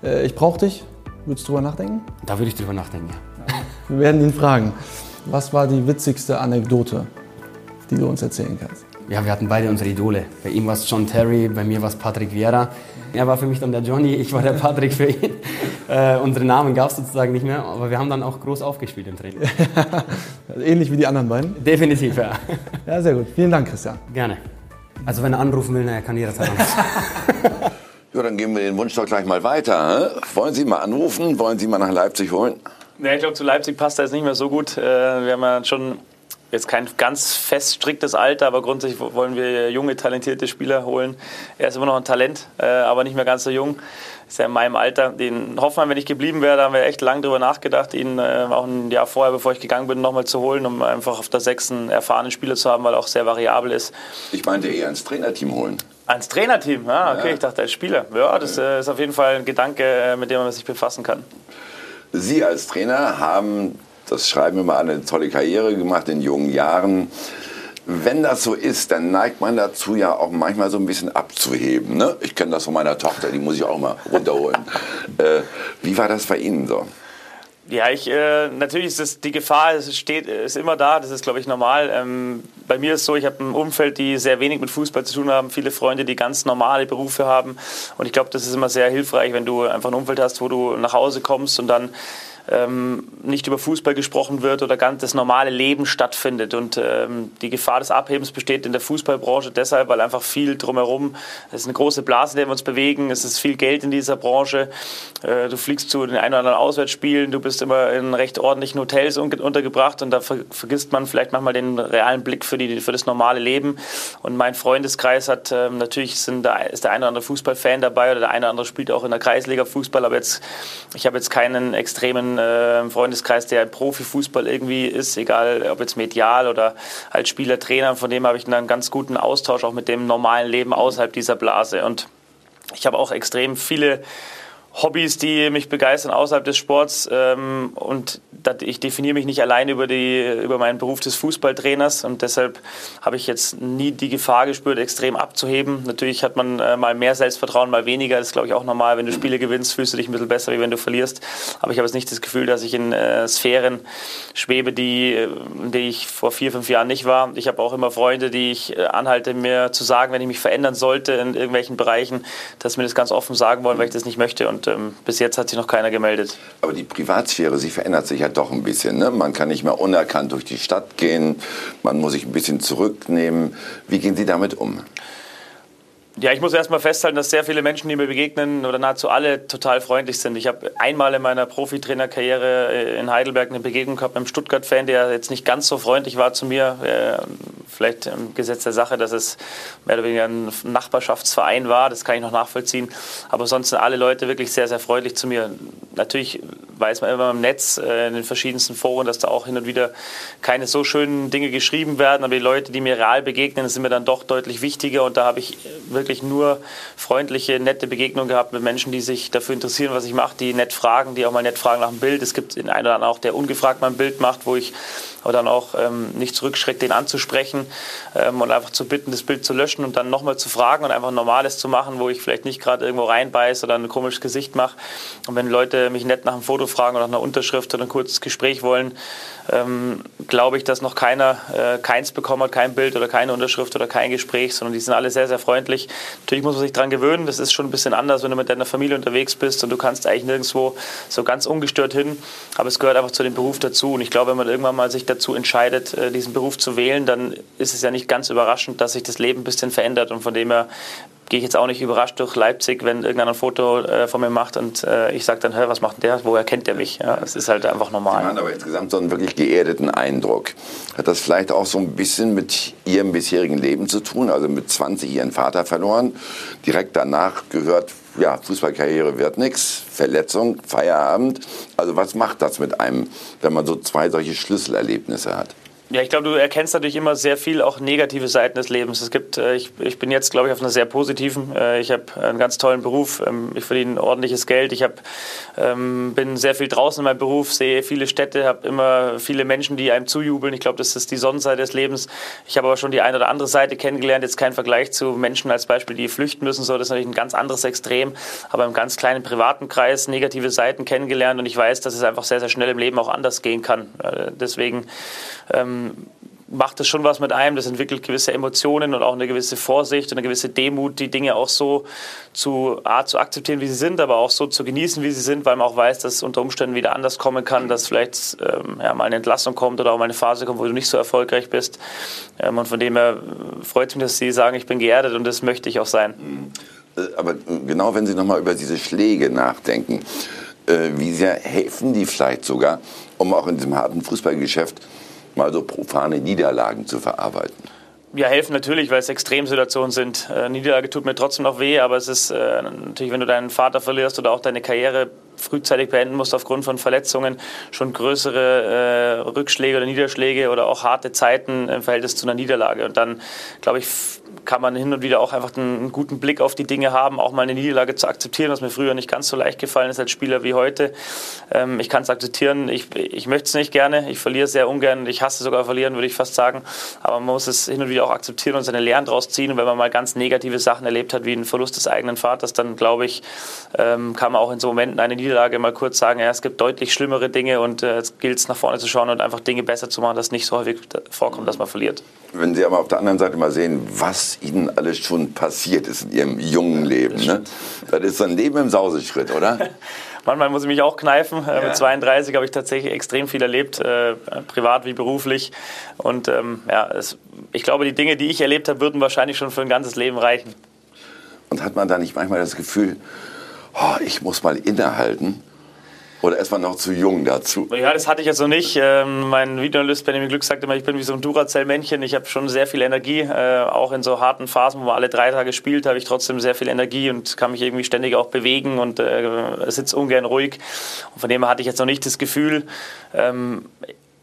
äh, ich brauche dich, Würdest du drüber nachdenken? Da würde ich drüber nachdenken, ja. Wir werden ihn fragen. Was war die witzigste Anekdote, die du uns erzählen kannst? Ja, wir hatten beide unsere Idole. Bei ihm war es John Terry, bei mir war es Patrick Vieira. Er war für mich dann der Johnny, ich war der Patrick für ihn. Äh, unsere Namen gab es sozusagen nicht mehr, aber wir haben dann auch groß aufgespielt im Training. Ähnlich wie die anderen beiden? Definitiv, ja. Ja, sehr gut. Vielen Dank, Christian. Gerne. Also wenn er anrufen will, er kann jederzeit anrufen. ja, dann geben wir den Wunsch doch gleich mal weiter. Hä? Wollen Sie mal anrufen? Wollen Sie mal nach Leipzig holen? Ja, ich glaube, zu Leipzig passt er jetzt nicht mehr so gut. Äh, wir haben ja schon jetzt kein ganz fest striktes Alter, aber grundsätzlich wollen wir junge, talentierte Spieler holen. Er ist immer noch ein Talent, äh, aber nicht mehr ganz so jung. Ist ja in meinem Alter. Den Hoffmann, wenn ich geblieben wäre, da haben wir echt lange drüber nachgedacht, ihn äh, auch ein Jahr vorher, bevor ich gegangen bin, nochmal zu holen, um einfach auf der sechsten erfahrenen Spieler zu haben, weil er auch sehr variabel ist. Ich meinte eher ins Trainerteam holen. Ans Trainerteam? Ah, okay, ja. ich dachte als Spieler. Ja, das äh, ist auf jeden Fall ein Gedanke, mit dem man sich befassen kann. Sie als Trainer haben das schreiben wir mal eine tolle Karriere gemacht in jungen Jahren. Wenn das so ist, dann neigt man dazu ja auch manchmal so ein bisschen abzuheben. Ne? Ich kenne das von meiner Tochter, die muss ich auch mal runterholen. äh, wie war das bei Ihnen so? Ja, ich, äh, natürlich ist das, die Gefahr es steht, ist immer da, das ist, glaube ich, normal. Ähm, bei mir ist es so, ich habe ein Umfeld, die sehr wenig mit Fußball zu tun haben, viele Freunde, die ganz normale Berufe haben. Und ich glaube, das ist immer sehr hilfreich, wenn du einfach ein Umfeld hast, wo du nach Hause kommst und dann ähm, nicht über Fußball gesprochen wird oder ganz das normale Leben stattfindet. Und ähm, die Gefahr des Abhebens besteht in der Fußballbranche deshalb, weil einfach viel drumherum, es ist eine große Blase, in der wir uns bewegen, es ist viel Geld in dieser Branche. Äh, du fliegst zu den ein oder anderen Auswärtsspielen, du bist immer in recht ordentlichen Hotels untergebracht und da ver vergisst man vielleicht manchmal den realen Blick für, die, für das normale Leben. Und mein Freundeskreis hat ähm, natürlich sind da, ist der ein oder andere Fußballfan dabei oder der eine oder andere spielt auch in der Kreisliga Fußball, aber jetzt ich habe jetzt keinen extremen äh, Freundeskreis, der Profifußball irgendwie ist, egal ob jetzt medial oder als Spieler, Trainer. Von dem habe ich einen ganz guten Austausch auch mit dem normalen Leben außerhalb dieser Blase. Und ich habe auch extrem viele Hobbys, die mich begeistern außerhalb des Sports. Ähm, und ich definiere mich nicht allein über, die, über meinen Beruf des Fußballtrainers. Und deshalb habe ich jetzt nie die Gefahr gespürt, extrem abzuheben. Natürlich hat man äh, mal mehr Selbstvertrauen, mal weniger. Das ist, glaube ich, auch normal. Wenn du Spiele gewinnst, fühlst du dich ein bisschen besser, wie wenn du verlierst. Aber ich habe jetzt nicht das Gefühl, dass ich in äh, Sphären schwebe, die, äh, in ich vor vier, fünf Jahren nicht war. Ich habe auch immer Freunde, die ich äh, anhalte, mir zu sagen, wenn ich mich verändern sollte in irgendwelchen Bereichen, dass mir das ganz offen sagen wollen, weil ich das nicht möchte. Und und ähm, bis jetzt hat sich noch keiner gemeldet. Aber die Privatsphäre, sie verändert sich ja doch ein bisschen. Ne? Man kann nicht mehr unerkannt durch die Stadt gehen, man muss sich ein bisschen zurücknehmen. Wie gehen Sie damit um? Ja, ich muss erstmal festhalten, dass sehr viele Menschen, die mir begegnen, oder nahezu alle total freundlich sind. Ich habe einmal in meiner Profitrainerkarriere äh, in Heidelberg eine Begegnung gehabt mit einem Stuttgart-Fan, der jetzt nicht ganz so freundlich war zu mir. Äh, vielleicht im Gesetz der Sache, dass es mehr oder weniger ein Nachbarschaftsverein war, das kann ich noch nachvollziehen. Aber sonst sind alle Leute wirklich sehr, sehr freundlich zu mir. Natürlich weiß man immer im Netz, äh, in den verschiedensten Foren, dass da auch hin und wieder keine so schönen Dinge geschrieben werden. Aber die Leute, die mir real begegnen, sind mir dann doch deutlich wichtiger. Und da habe ich wirklich nur freundliche, nette Begegnungen gehabt mit Menschen, die sich dafür interessieren, was ich mache, die nett fragen, die auch mal nett fragen nach dem Bild. Es gibt den einen oder anderen auch, der ungefragt mal ein Bild macht, wo ich aber dann auch ähm, nicht zurückschreckt, den anzusprechen ähm, und einfach zu bitten, das Bild zu löschen und dann nochmal zu fragen und einfach ein normales zu machen, wo ich vielleicht nicht gerade irgendwo reinbeiß oder ein komisches Gesicht mache. Und wenn Leute mich nett nach einem Foto fragen oder nach einer Unterschrift oder ein kurzes Gespräch wollen, ähm, glaube ich, dass noch keiner äh, keins bekommen hat, kein Bild oder keine Unterschrift oder kein Gespräch, sondern die sind alle sehr, sehr freundlich. Natürlich muss man sich daran gewöhnen, das ist schon ein bisschen anders, wenn du mit deiner Familie unterwegs bist und du kannst eigentlich nirgendwo so ganz ungestört hin, aber es gehört einfach zu dem Beruf dazu und ich glaube, wenn man irgendwann mal sich dazu entscheidet, äh, diesen Beruf zu wählen, dann ist es ja nicht ganz überraschend, dass sich das Leben ein bisschen verändert und von dem her gehe ich jetzt auch nicht überrascht durch Leipzig, wenn irgendeiner ein Foto äh, von mir macht und äh, ich sage dann, was macht der, woher kennt der mich? Ja, es ist halt einfach normal. Sie haben aber insgesamt so einen wirklich geerdeten Eindruck. Hat das vielleicht auch so ein bisschen mit Ihrem bisherigen Leben zu tun? Also mit 20 Ihren Vater verloren, direkt danach gehört, ja, Fußballkarriere wird nichts, Verletzung, Feierabend. Also was macht das mit einem, wenn man so zwei solche Schlüsselerlebnisse hat? Ja, ich glaube, du erkennst natürlich immer sehr viel auch negative Seiten des Lebens. Es gibt, äh, ich, ich bin jetzt, glaube ich, auf einer sehr positiven. Äh, ich habe einen ganz tollen Beruf. Ähm, ich verdiene ordentliches Geld. Ich hab, ähm, bin sehr viel draußen in meinem Beruf, sehe viele Städte, habe immer viele Menschen, die einem zujubeln. Ich glaube, das ist die Sonnenseite des Lebens. Ich habe aber schon die eine oder andere Seite kennengelernt. Jetzt kein Vergleich zu Menschen als Beispiel, die flüchten müssen. So, das ist natürlich ein ganz anderes Extrem. Aber im ganz kleinen privaten Kreis negative Seiten kennengelernt. Und ich weiß, dass es einfach sehr, sehr schnell im Leben auch anders gehen kann. Äh, deswegen macht es schon was mit einem. Das entwickelt gewisse Emotionen und auch eine gewisse Vorsicht und eine gewisse Demut, die Dinge auch so zu, A, zu akzeptieren, wie sie sind, aber auch so zu genießen, wie sie sind, weil man auch weiß, dass es unter Umständen wieder anders kommen kann, dass vielleicht ähm, ja, mal eine Entlassung kommt oder auch mal eine Phase kommt, wo du nicht so erfolgreich bist. Ähm, und von dem her freut es mich, dass Sie sagen, ich bin geerdet und das möchte ich auch sein. Äh, aber genau wenn Sie nochmal über diese Schläge nachdenken, äh, wie sehr helfen die vielleicht sogar, um auch in diesem harten Fußballgeschäft mal so profane Niederlagen zu verarbeiten? Ja, helfen natürlich, weil es Extremsituationen sind. Äh, Niederlage tut mir trotzdem noch weh, aber es ist äh, natürlich, wenn du deinen Vater verlierst oder auch deine Karriere frühzeitig beenden musst aufgrund von Verletzungen, schon größere äh, Rückschläge oder Niederschläge oder auch harte Zeiten im Verhältnis zu einer Niederlage. Und dann, glaube ich, kann man hin und wieder auch einfach einen guten Blick auf die Dinge haben, auch mal eine Niederlage zu akzeptieren, was mir früher nicht ganz so leicht gefallen ist als Spieler wie heute. Ähm, ich kann es akzeptieren, ich, ich möchte es nicht gerne, ich verliere sehr ungern, ich hasse sogar verlieren, würde ich fast sagen, aber man muss es hin und wieder auch akzeptieren und seine Lehren daraus ziehen und wenn man mal ganz negative Sachen erlebt hat, wie einen Verlust des eigenen Vaters, dann glaube ich, ähm, kann man auch in so Momenten eine Niederlage mal kurz sagen, ja, es gibt deutlich schlimmere Dinge und äh, jetzt gilt es nach vorne zu schauen und einfach Dinge besser zu machen, dass nicht so häufig vorkommt, dass man verliert. Wenn Sie aber auf der anderen Seite mal sehen, was Ihnen alles schon passiert ist in Ihrem jungen Leben, ne? das ist so ein Leben im Sauseschritt, oder? Manchmal muss ich mich auch kneifen. Äh, ja. Mit 32 habe ich tatsächlich extrem viel erlebt, äh, privat wie beruflich. Und ähm, ja, es, ich glaube, die Dinge, die ich erlebt habe, würden wahrscheinlich schon für ein ganzes Leben reichen. Und hat man da nicht manchmal das Gefühl, oh, ich muss mal innehalten oder ist noch zu jung dazu? Ja, das hatte ich jetzt noch nicht. Ähm, mein Videoanalyst Benjamin Glück sagt immer, ich bin wie so ein Duracell-Männchen. Ich habe schon sehr viel Energie. Äh, auch in so harten Phasen, wo man alle drei Tage spielt, habe ich trotzdem sehr viel Energie und kann mich irgendwie ständig auch bewegen und äh, sitze ungern ruhig. Und von dem her hatte ich jetzt noch nicht das Gefühl. Ähm,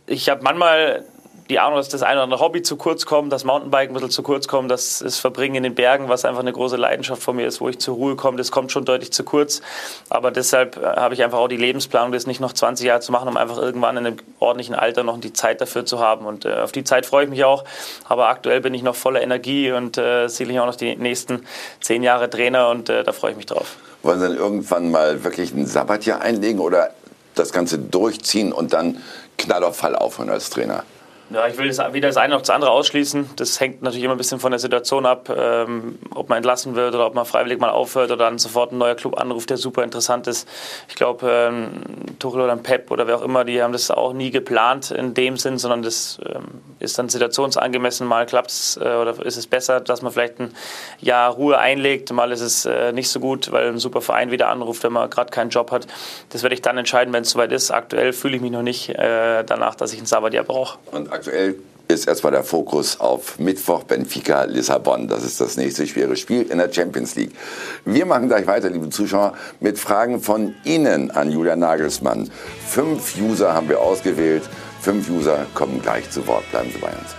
ich habe manchmal die Ahnung, dass das eine oder andere Hobby zu kurz kommt, dass Mountainbiken ein bisschen zu kurz kommt, dass das Verbringen in den Bergen, was einfach eine große Leidenschaft von mir ist, wo ich zur Ruhe komme, das kommt schon deutlich zu kurz. Aber deshalb äh, habe ich einfach auch die Lebensplanung, das nicht noch 20 Jahre zu machen, um einfach irgendwann in einem ordentlichen Alter noch die Zeit dafür zu haben. Und äh, auf die Zeit freue ich mich auch. Aber aktuell bin ich noch voller Energie und äh, sicherlich auch noch die nächsten zehn Jahre Trainer und äh, da freue ich mich drauf. Wollen Sie dann irgendwann mal wirklich ein Sabbatjahr einlegen oder das Ganze durchziehen und dann knall auf Fall aufhören als Trainer? Ja, ich will weder das eine noch das andere ausschließen. Das hängt natürlich immer ein bisschen von der Situation ab, ähm, ob man entlassen wird oder ob man freiwillig mal aufhört oder dann sofort ein neuer Club anruft, der super interessant ist. Ich glaube, ähm, Tuchel oder Pep oder wer auch immer, die haben das auch nie geplant in dem Sinn, sondern das ähm, ist dann situationsangemessen. Mal klappt es äh, oder ist es besser, dass man vielleicht ein Jahr Ruhe einlegt. Mal ist es äh, nicht so gut, weil ein super Verein wieder anruft, wenn man gerade keinen Job hat. Das werde ich dann entscheiden, wenn es soweit ist. Aktuell fühle ich mich noch nicht äh, danach, dass ich ein Sabbatjahr brauche aktuell ist erstmal der Fokus auf Mittwoch Benfica Lissabon. Das ist das nächste schwere Spiel in der Champions League. Wir machen gleich weiter, liebe Zuschauer, mit Fragen von Ihnen an Julian Nagelsmann. Fünf User haben wir ausgewählt. Fünf User kommen gleich zu Wort. Bleiben Sie bei uns.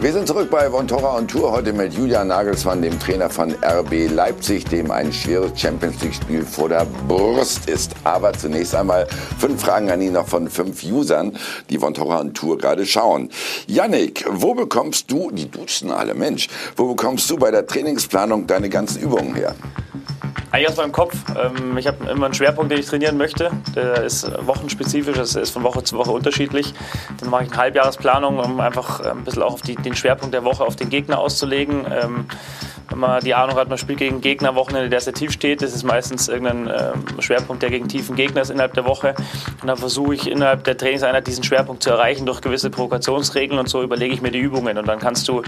Wir sind zurück bei Vontora und Tour heute mit Julian Nagelsmann, dem Trainer von RB Leipzig, dem ein schweres Champions League-Spiel vor der Brust ist. Aber zunächst einmal fünf Fragen an ihn noch von fünf Usern, die Vontora und Tour gerade schauen. Yannick, wo bekommst du, die duschen alle, Mensch, wo bekommst du bei der Trainingsplanung deine ganzen Übungen her? Eigentlich aus meinem Kopf. Ähm, ich habe immer einen Schwerpunkt, den ich trainieren möchte. Der ist wochenspezifisch, das ist von Woche zu Woche unterschiedlich. Dann mache ich eine Halbjahresplanung, um einfach ein bisschen auch auf die, den Schwerpunkt der Woche auf den Gegner auszulegen. Ähm, wenn man die Ahnung hat, man spielt gegen Gegner Wochenende, der sehr tief steht, das ist meistens irgendein ähm, Schwerpunkt, der gegen tiefen Gegner ist innerhalb der Woche. Und dann versuche ich innerhalb der Trainingseinheit diesen Schwerpunkt zu erreichen durch gewisse Provokationsregeln und so überlege ich mir die Übungen. Und dann kannst du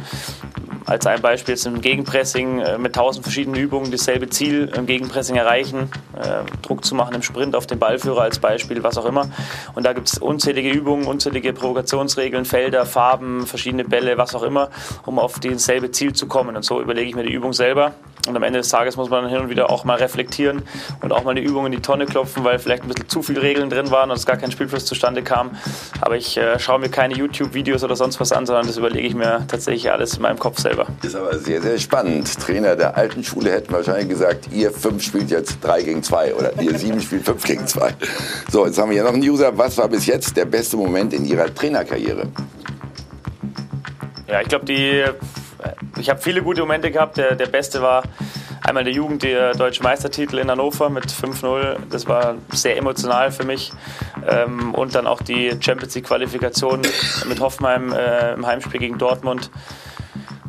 als ein Beispiel jetzt im Gegenpressing äh, mit tausend verschiedenen Übungen dasselbe Ziel im Gegenpressing erreichen, äh, Druck zu machen im Sprint auf den Ballführer als Beispiel, was auch immer. Und da gibt es unzählige Übungen, unzählige Provokationsregeln, Felder, Farben, verschiedene Bälle, was auch immer, um auf dasselbe Ziel zu kommen. Und so überlege ich mir die Übung selber Und am Ende des Tages muss man dann hin und wieder auch mal reflektieren und auch mal eine Übung in die Tonne klopfen, weil vielleicht ein bisschen zu viele Regeln drin waren und es gar kein Spielfluss zustande kam. Aber ich äh, schaue mir keine YouTube-Videos oder sonst was an, sondern das überlege ich mir tatsächlich alles in meinem Kopf selber. Ist aber sehr, sehr spannend. Trainer der alten Schule hätten wahrscheinlich gesagt, ihr fünf spielt jetzt drei gegen zwei oder ihr sieben spielt fünf gegen zwei. So, jetzt haben wir hier noch einen User. Was war bis jetzt der beste Moment in Ihrer Trainerkarriere? Ja, ich glaube, die. Ich habe viele gute Momente gehabt. Der, der beste war einmal in der Jugend der deutsche Meistertitel in Hannover mit 5-0. Das war sehr emotional für mich. Ähm, und dann auch die Champions League Qualifikation mit Hoffenheim äh, im Heimspiel gegen Dortmund.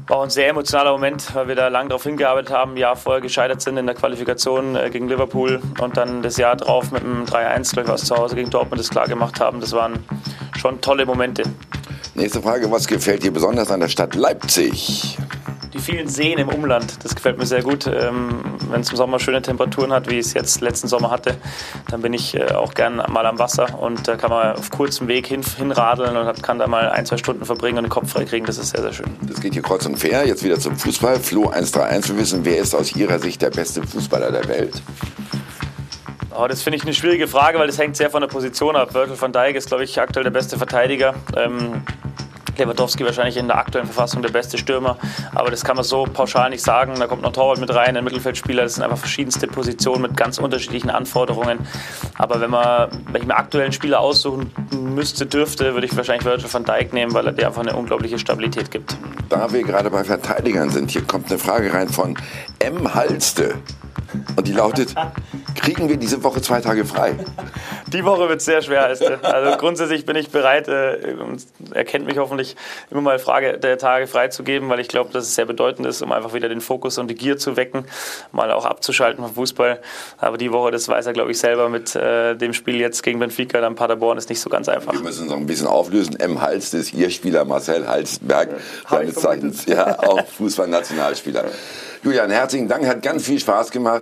War auch ein sehr emotionaler Moment, weil wir da lang darauf hingearbeitet haben, ein Jahr vorher gescheitert sind in der Qualifikation äh, gegen Liverpool und dann das Jahr drauf mit einem 3-1, glaube ich, was zu Hause gegen Dortmund das klar gemacht haben. Das waren schon tolle Momente. Nächste Frage, was gefällt dir besonders an der Stadt Leipzig? Die vielen Seen im Umland, das gefällt mir sehr gut. Ähm, Wenn es im Sommer schöne Temperaturen hat, wie es jetzt letzten Sommer hatte, dann bin ich äh, auch gern mal am Wasser und da kann man auf kurzem Weg hin, hinradeln und kann da mal ein, zwei Stunden verbringen und den Kopf frei kriegen. Das ist sehr, sehr schön. Das geht hier kreuz und fair. Jetzt wieder zum Fußball. Flo 131. Wir wissen, wer ist aus Ihrer Sicht der beste Fußballer der Welt? Oh, das finde ich eine schwierige Frage, weil das hängt sehr von der Position ab. Virgil van Dijk ist, glaube ich, aktuell der beste Verteidiger. Ähm, Lewandowski wahrscheinlich in der aktuellen Verfassung der beste Stürmer. Aber das kann man so pauschal nicht sagen. Da kommt noch Torwart mit rein, ein Mittelfeldspieler. Das sind einfach verschiedenste Positionen mit ganz unterschiedlichen Anforderungen. Aber wenn, man, wenn ich mir aktuellen Spieler aussuchen müsste, dürfte, würde ich wahrscheinlich Virgil van Dijk nehmen, weil er dir einfach eine unglaubliche Stabilität gibt. Da wir gerade bei Verteidigern sind, hier kommt eine Frage rein von M. Halste. Und die lautet, kriegen wir diese Woche zwei Tage frei? Die Woche wird sehr schwer, heißt Also grundsätzlich bin ich bereit, äh, er kennt mich hoffentlich, immer mal Frage der Tage freizugeben, weil ich glaube, dass es sehr bedeutend ist, um einfach wieder den Fokus und die Gier zu wecken, mal auch abzuschalten vom Fußball. Aber die Woche, das weiß er, glaube ich, selber mit äh, dem Spiel jetzt gegen Benfica, dann Paderborn, ist nicht so ganz einfach. Wir müssen uns noch ein bisschen auflösen. M. Halst ist Ihr Spieler, Marcel Halstenberg, seines Zeichens, ja, auch Fußballnationalspieler. Julian, herzlichen Dank, hat ganz viel Spaß gemacht.